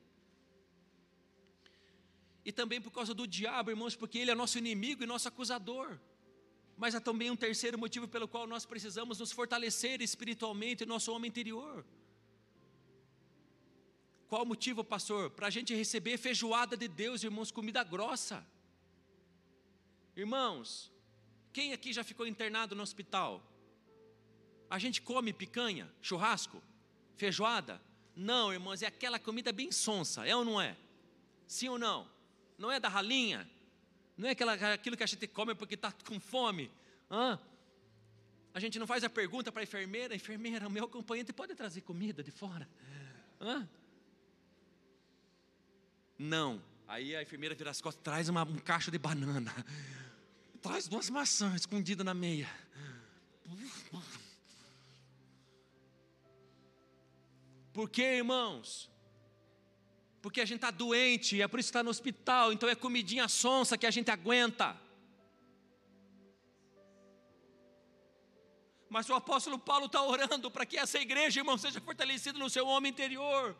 E também por causa do diabo, irmãos, porque ele é nosso inimigo e nosso acusador. Mas há também um terceiro motivo pelo qual nós precisamos nos fortalecer espiritualmente, nosso homem interior. Qual o motivo, pastor? Para a gente receber feijoada de Deus, irmãos, comida grossa. Irmãos, quem aqui já ficou internado no hospital? A gente come picanha, churrasco, feijoada? Não, irmãos, é aquela comida bem sonsa, é ou não é? Sim ou não? Não é da ralinha? Não é aquela, aquilo que a gente come porque está com fome? Hã? A gente não faz a pergunta para a enfermeira, enfermeira, o meu acompanhante pode trazer comida de fora? Hã? Não. Aí a enfermeira vira as costas, traz uma, um cacho de banana traz duas maçãs escondidas na meia. Por que, irmãos? Porque a gente está doente, é por isso que está no hospital, então é comidinha sonsa que a gente aguenta. Mas o apóstolo Paulo está orando para que essa igreja, irmão, seja fortalecida no seu homem interior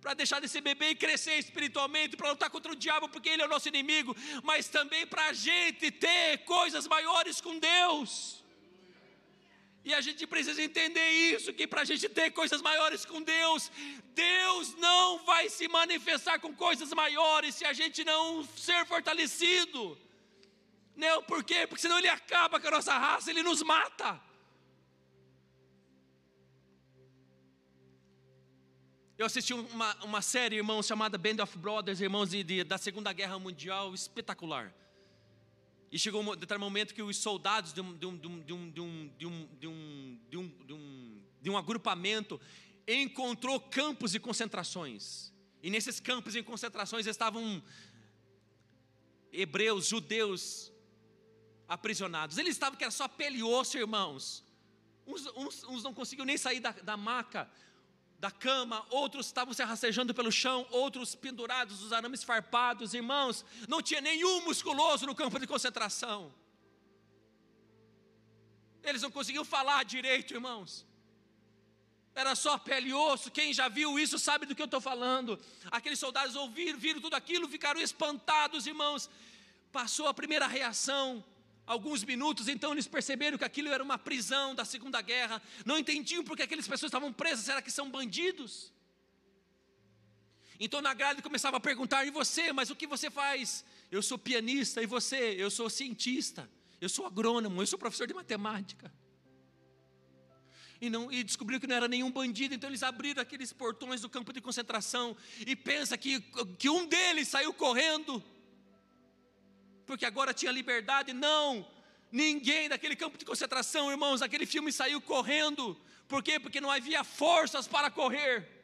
para deixar de ser bebê e crescer espiritualmente, para lutar contra o diabo, porque ele é o nosso inimigo, mas também para a gente ter coisas maiores com Deus. E a gente precisa entender isso: que para a gente ter coisas maiores com Deus, Deus não vai se manifestar com coisas maiores se a gente não ser fortalecido. Não, por quê? Porque senão ele acaba com a nossa raça, ele nos mata. Eu assisti uma, uma série, irmãos, chamada Band of Brothers, irmãos de, de, da Segunda Guerra Mundial, espetacular. E chegou um determinado momento que os soldados de um agrupamento encontrou campos de concentrações. E nesses campos de concentrações estavam hebreus, judeus aprisionados. Eles estavam que era só pele e osso, irmãos. Uns, uns, uns não conseguiam nem sair da, da maca, da cama, outros estavam se rastejando pelo chão, outros pendurados, os arames farpados, irmãos, não tinha nenhum musculoso no campo de concentração. Eles não conseguiam falar direito, irmãos. Era só pele e osso. Quem já viu isso sabe do que eu estou falando. Aqueles soldados ouviram, viram tudo aquilo, ficaram espantados, irmãos. Passou a primeira reação, alguns minutos, então eles perceberam que aquilo era uma prisão da Segunda Guerra, não entendiam porque aquelas pessoas estavam presas, será que são bandidos? Então na grade começava a perguntar: e você, mas o que você faz? Eu sou pianista, e você? Eu sou cientista, eu sou agrônomo, eu sou professor de matemática. E, não, e descobriram que não era nenhum bandido, então eles abriram aqueles portões do campo de concentração e pensa que, que um deles saiu correndo porque agora tinha liberdade. Não, ninguém daquele campo de concentração, irmãos, aquele filme saiu correndo. Por quê? Porque não havia forças para correr.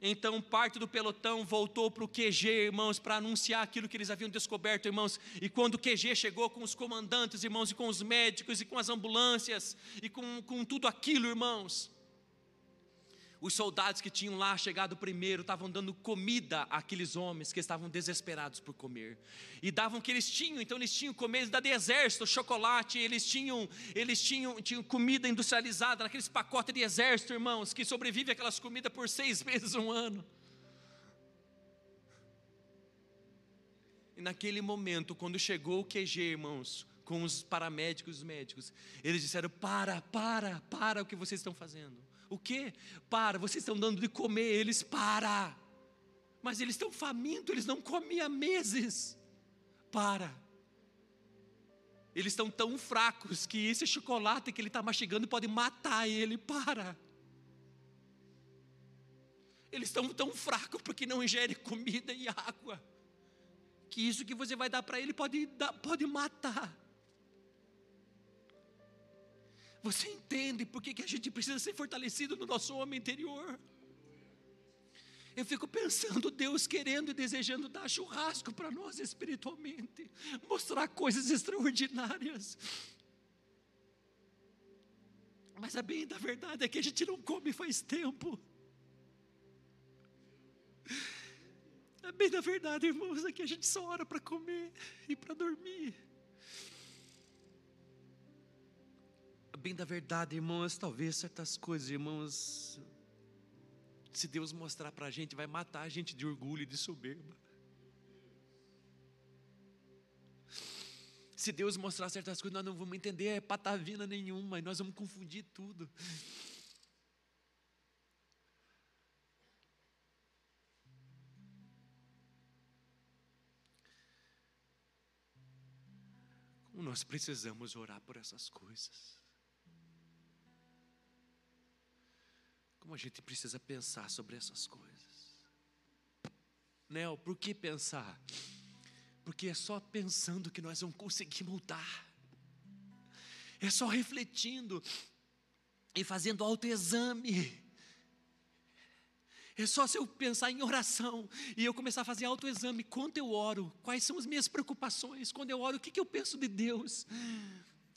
Então, parte do pelotão voltou para o QG, irmãos, para anunciar aquilo que eles haviam descoberto, irmãos. E quando o QG chegou com os comandantes, irmãos, e com os médicos, e com as ambulâncias, e com, com tudo aquilo, irmãos, os soldados que tinham lá chegado primeiro estavam dando comida àqueles homens que estavam desesperados por comer. E davam o que eles tinham, então eles tinham comida da exército, chocolate, eles tinham, eles tinham, tinham comida industrializada, naqueles pacotes de exército, irmãos, que sobrevive aquelas comidas por seis [laughs] meses, um ano. E naquele momento, quando chegou o QG, irmãos, com os paramédicos e os médicos, eles disseram: para, para, para o que vocês estão fazendo o que? Para, vocês estão dando de comer eles, para. Mas eles estão famintos, eles não comem há meses. Para. Eles estão tão fracos que esse chocolate que ele está mastigando pode matar ele. Para. Eles estão tão fracos porque não ingerem comida e água. Que isso que você vai dar para ele pode, pode matar. Você entende por que, que a gente precisa ser fortalecido no nosso homem interior? Eu fico pensando, Deus querendo e desejando dar churrasco para nós espiritualmente, mostrar coisas extraordinárias. Mas a bem da verdade é que a gente não come faz tempo. A bem da verdade, irmãos, é que a gente só ora para comer e para dormir. Bem da verdade, irmãos, talvez certas coisas, irmãos, se Deus mostrar para a gente, vai matar a gente de orgulho e de soberba. Se Deus mostrar certas coisas, nós não vamos entender é patavina nenhuma, e nós vamos confundir tudo. Como nós precisamos orar por essas coisas. Como a gente precisa pensar sobre essas coisas. Nel, por que pensar? Porque é só pensando que nós vamos conseguir mudar. É só refletindo e fazendo autoexame. É só se eu pensar em oração e eu começar a fazer autoexame, quanto eu oro, quais são as minhas preocupações, quando eu oro, o que, que eu penso de Deus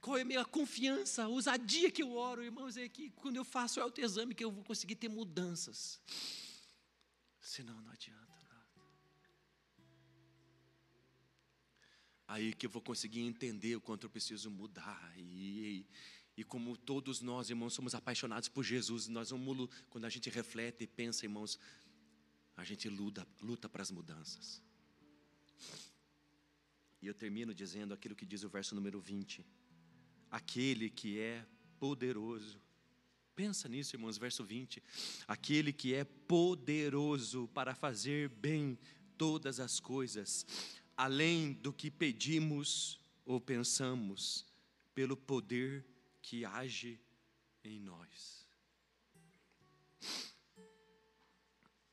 qual é a minha confiança, a ousadia que eu oro, irmãos, é que quando eu faço o autoexame que eu vou conseguir ter mudanças. Senão não adianta nada. Aí que eu vou conseguir entender o quanto eu preciso mudar. E, e como todos nós, irmãos, somos apaixonados por Jesus, nós vamos, quando a gente reflete e pensa, irmãos, a gente luta, luta para as mudanças. E eu termino dizendo aquilo que diz o verso número 20 aquele que é poderoso. Pensa nisso, irmãos, verso 20. Aquele que é poderoso para fazer bem todas as coisas, além do que pedimos ou pensamos, pelo poder que age em nós.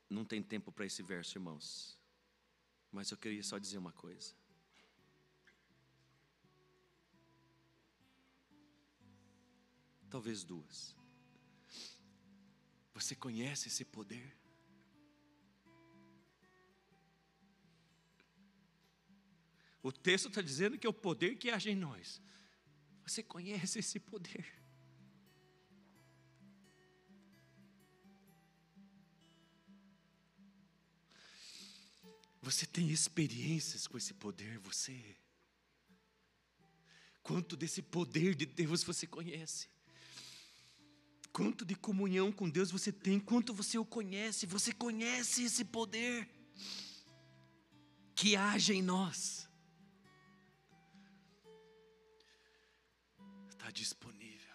Não tem tempo para esse verso, irmãos, mas eu queria só dizer uma coisa. Talvez duas. Você conhece esse poder? O texto está dizendo que é o poder que age em nós. Você conhece esse poder? Você tem experiências com esse poder, você. Quanto desse poder de Deus você conhece? Quanto de comunhão com Deus você tem, quanto você o conhece, você conhece esse poder que age em nós. Está disponível.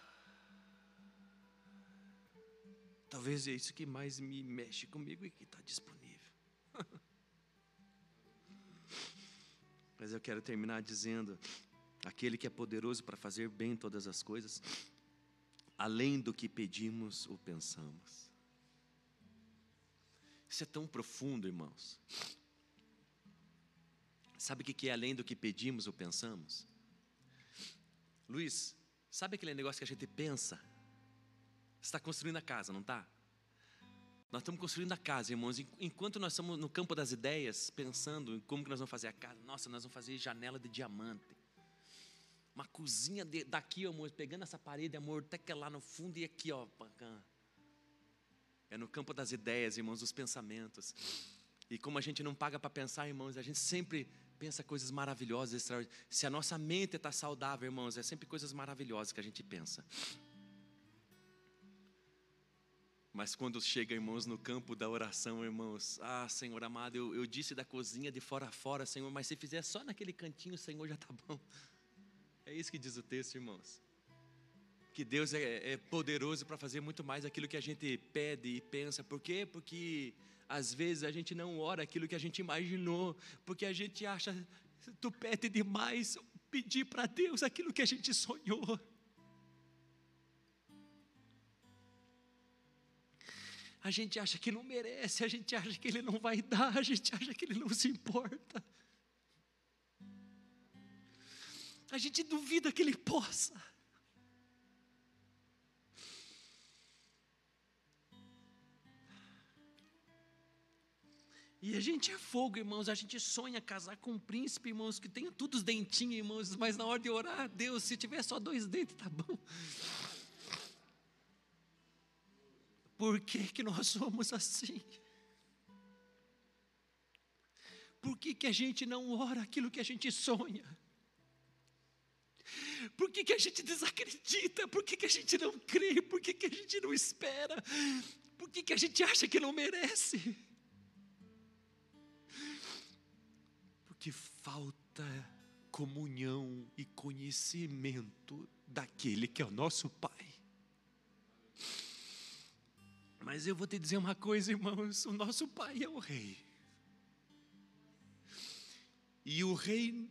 Talvez é isso que mais me mexe comigo e que está disponível. [laughs] Mas eu quero terminar dizendo: aquele que é poderoso para fazer bem todas as coisas, além do que pedimos ou pensamos. Isso é tão profundo, irmãos. Sabe o que é além do que pedimos ou pensamos? Luiz, sabe aquele negócio que a gente pensa? Você está construindo a casa, não está? Nós estamos construindo a casa, irmãos. Enquanto nós estamos no campo das ideias, pensando em como que nós vamos fazer a casa, nossa, nós vamos fazer janela de diamante uma cozinha de, daqui, amor, pegando essa parede, amor, até que é lá no fundo e aqui, ó. É no campo das ideias, irmãos, dos pensamentos. E como a gente não paga para pensar, irmãos, a gente sempre pensa coisas maravilhosas, extraordinárias. Se a nossa mente está saudável, irmãos, é sempre coisas maravilhosas que a gente pensa. Mas quando chega, irmãos, no campo da oração, irmãos, ah, Senhor amado, eu, eu disse da cozinha de fora a fora, Senhor, mas se fizer só naquele cantinho, Senhor, já está bom. É isso que diz o texto, irmãos. Que Deus é, é poderoso para fazer muito mais aquilo que a gente pede e pensa. Por quê? Porque às vezes a gente não ora aquilo que a gente imaginou, porque a gente acha, tu pede demais pedir para Deus aquilo que a gente sonhou. A gente acha que não merece, a gente acha que Ele não vai dar, a gente acha que Ele não se importa. A gente duvida que Ele possa. E a gente é fogo, irmãos. A gente sonha casar com um príncipe, irmãos, que tenha todos os dentinhos, irmãos. Mas na hora de orar, Deus, se tiver só dois dentes, tá bom. Por que, que nós somos assim? Por que, que a gente não ora aquilo que a gente sonha? Por que, que a gente desacredita? Por que, que a gente não crê? Por que, que a gente não espera? Por que, que a gente acha que não merece? Porque falta comunhão e conhecimento daquele que é o nosso Pai. Mas eu vou te dizer uma coisa, irmãos: o nosso Pai é o Rei. E o Rei,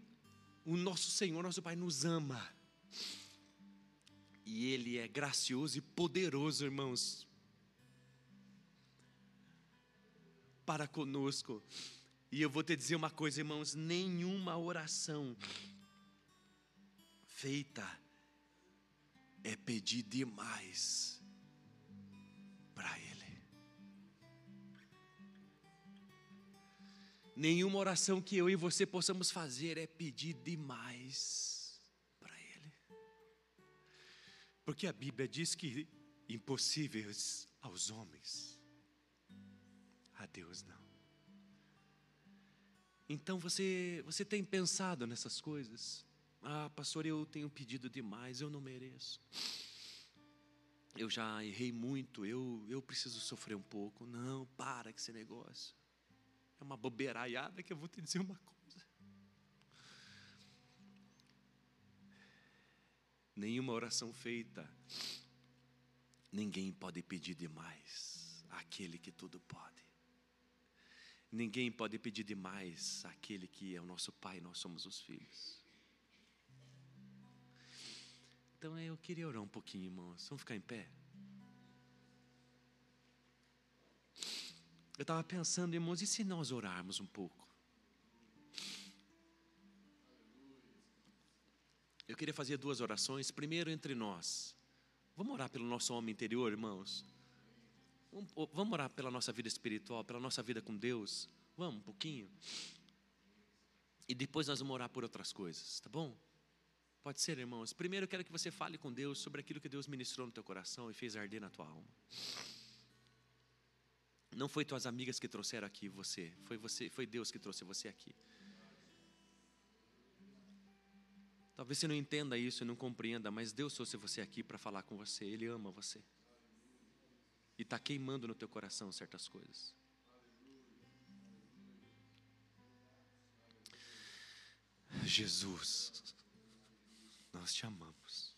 o nosso Senhor, nosso Pai, nos ama. E Ele é gracioso e poderoso, irmãos, para conosco. E eu vou te dizer uma coisa, irmãos: nenhuma oração feita é pedir demais Nenhuma oração que eu e você possamos fazer é pedir demais para Ele. Porque a Bíblia diz que impossíveis aos homens, a Deus não. Então você, você tem pensado nessas coisas? Ah, pastor, eu tenho pedido demais, eu não mereço. Eu já errei muito, eu, eu preciso sofrer um pouco. Não, para com esse negócio. É uma bobeiraiada que eu vou te dizer uma coisa. Nenhuma oração feita, ninguém pode pedir demais àquele que tudo pode. Ninguém pode pedir demais àquele que é o nosso Pai, nós somos os filhos. Então eu queria orar um pouquinho, irmãos. Vamos ficar em pé? Eu estava pensando, irmãos, e se nós orarmos um pouco? Eu queria fazer duas orações. Primeiro, entre nós. Vamos orar pelo nosso homem interior, irmãos? Vamos orar pela nossa vida espiritual, pela nossa vida com Deus? Vamos, um pouquinho? E depois nós vamos orar por outras coisas, tá bom? Pode ser, irmãos. Primeiro eu quero que você fale com Deus sobre aquilo que Deus ministrou no teu coração e fez arder na tua alma. Não foi tuas amigas que trouxeram aqui você, foi você, foi Deus que trouxe você aqui. Talvez você não entenda isso e não compreenda, mas Deus trouxe você aqui para falar com você. Ele ama você. E está queimando no teu coração certas coisas. Jesus, nós te amamos.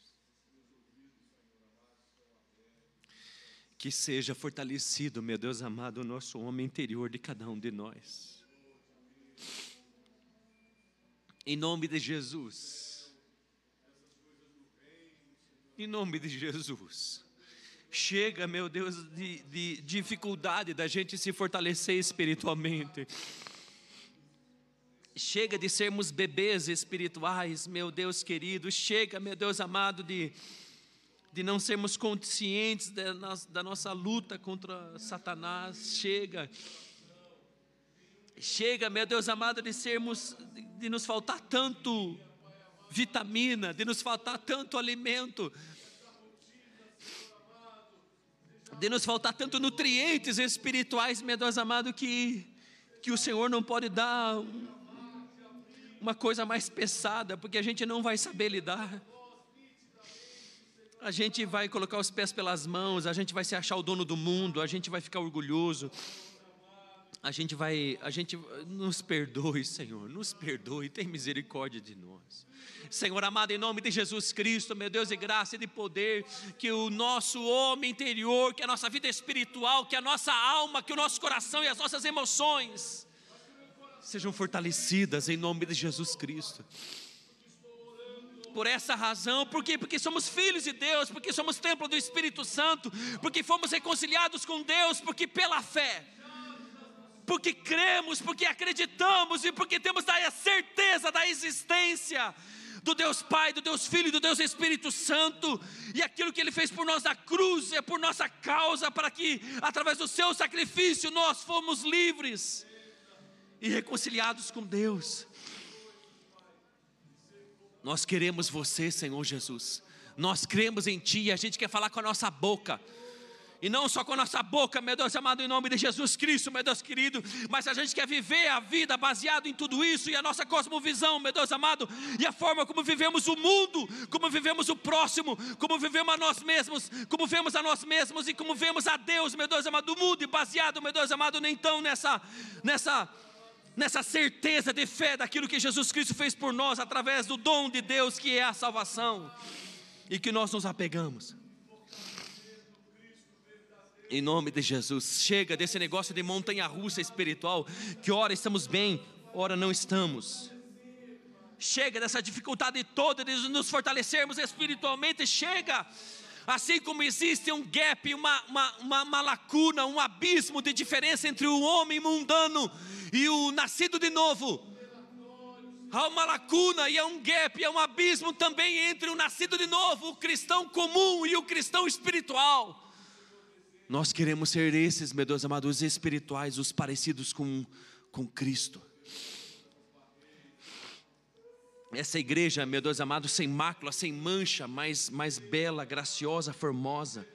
Que seja fortalecido, meu Deus amado, o nosso homem interior de cada um de nós. Em nome de Jesus. Em nome de Jesus. Chega, meu Deus, de, de dificuldade da gente se fortalecer espiritualmente. Chega de sermos bebês espirituais, meu Deus querido. Chega, meu Deus amado, de de não sermos conscientes da, nossa luta contra Satanás. Chega. Chega, meu Deus amado, de sermos, de nos faltar tanto vitamina, de nos faltar tanto alimento, de nos faltar tanto nutrientes espirituais, meu Deus amado, que, que o Senhor não pode dar uma coisa mais pesada, porque a gente não vai saber lidar a gente vai colocar os pés pelas mãos, a gente vai se achar o dono do mundo, a gente vai ficar orgulhoso. A gente vai, a gente nos perdoe, Senhor, nos perdoe, tem misericórdia de nós. Senhor amado, em nome de Jesus Cristo, meu Deus, de graça e de poder, que o nosso homem interior, que a nossa vida espiritual, que a nossa alma, que o nosso coração e as nossas emoções sejam fortalecidas em nome de Jesus Cristo por essa razão, por quê? Porque somos filhos de Deus, porque somos templo do Espírito Santo, porque fomos reconciliados com Deus, porque pela fé, porque cremos, porque acreditamos e porque temos a certeza da existência do Deus Pai, do Deus Filho e do Deus Espírito Santo, e aquilo que Ele fez por nós na cruz é por nossa causa, para que através do seu sacrifício nós fomos livres. e reconciliados com Deus. Nós queremos você, Senhor Jesus. Nós cremos em Ti e a gente quer falar com a nossa boca. E não só com a nossa boca, meu Deus amado, em nome de Jesus Cristo, meu Deus querido, mas a gente quer viver a vida baseado em tudo isso e a nossa cosmovisão, meu Deus amado, e a forma como vivemos o mundo, como vivemos o próximo, como vivemos a nós mesmos, como vemos a nós mesmos e como vemos a Deus, meu Deus amado, do mundo e baseado, meu Deus amado, então nessa nessa nessa certeza de fé daquilo que Jesus Cristo fez por nós através do dom de Deus que é a salvação e que nós nos apegamos. Em nome de Jesus, chega desse negócio de montanha russa espiritual, que ora estamos bem, ora não estamos. Chega dessa dificuldade toda de nos fortalecermos espiritualmente, chega. Assim como existe um gap, uma, uma, uma, uma lacuna, um abismo de diferença entre o homem mundano e o nascido de novo, há uma lacuna e há um gap, há um abismo também entre o nascido de novo, o cristão comum e o cristão espiritual. Nós queremos ser esses, meus Deus amados, espirituais, os parecidos com, com Cristo. Essa igreja, meu Deus amado, sem mácula, sem mancha, mais, mais bela, graciosa, formosa.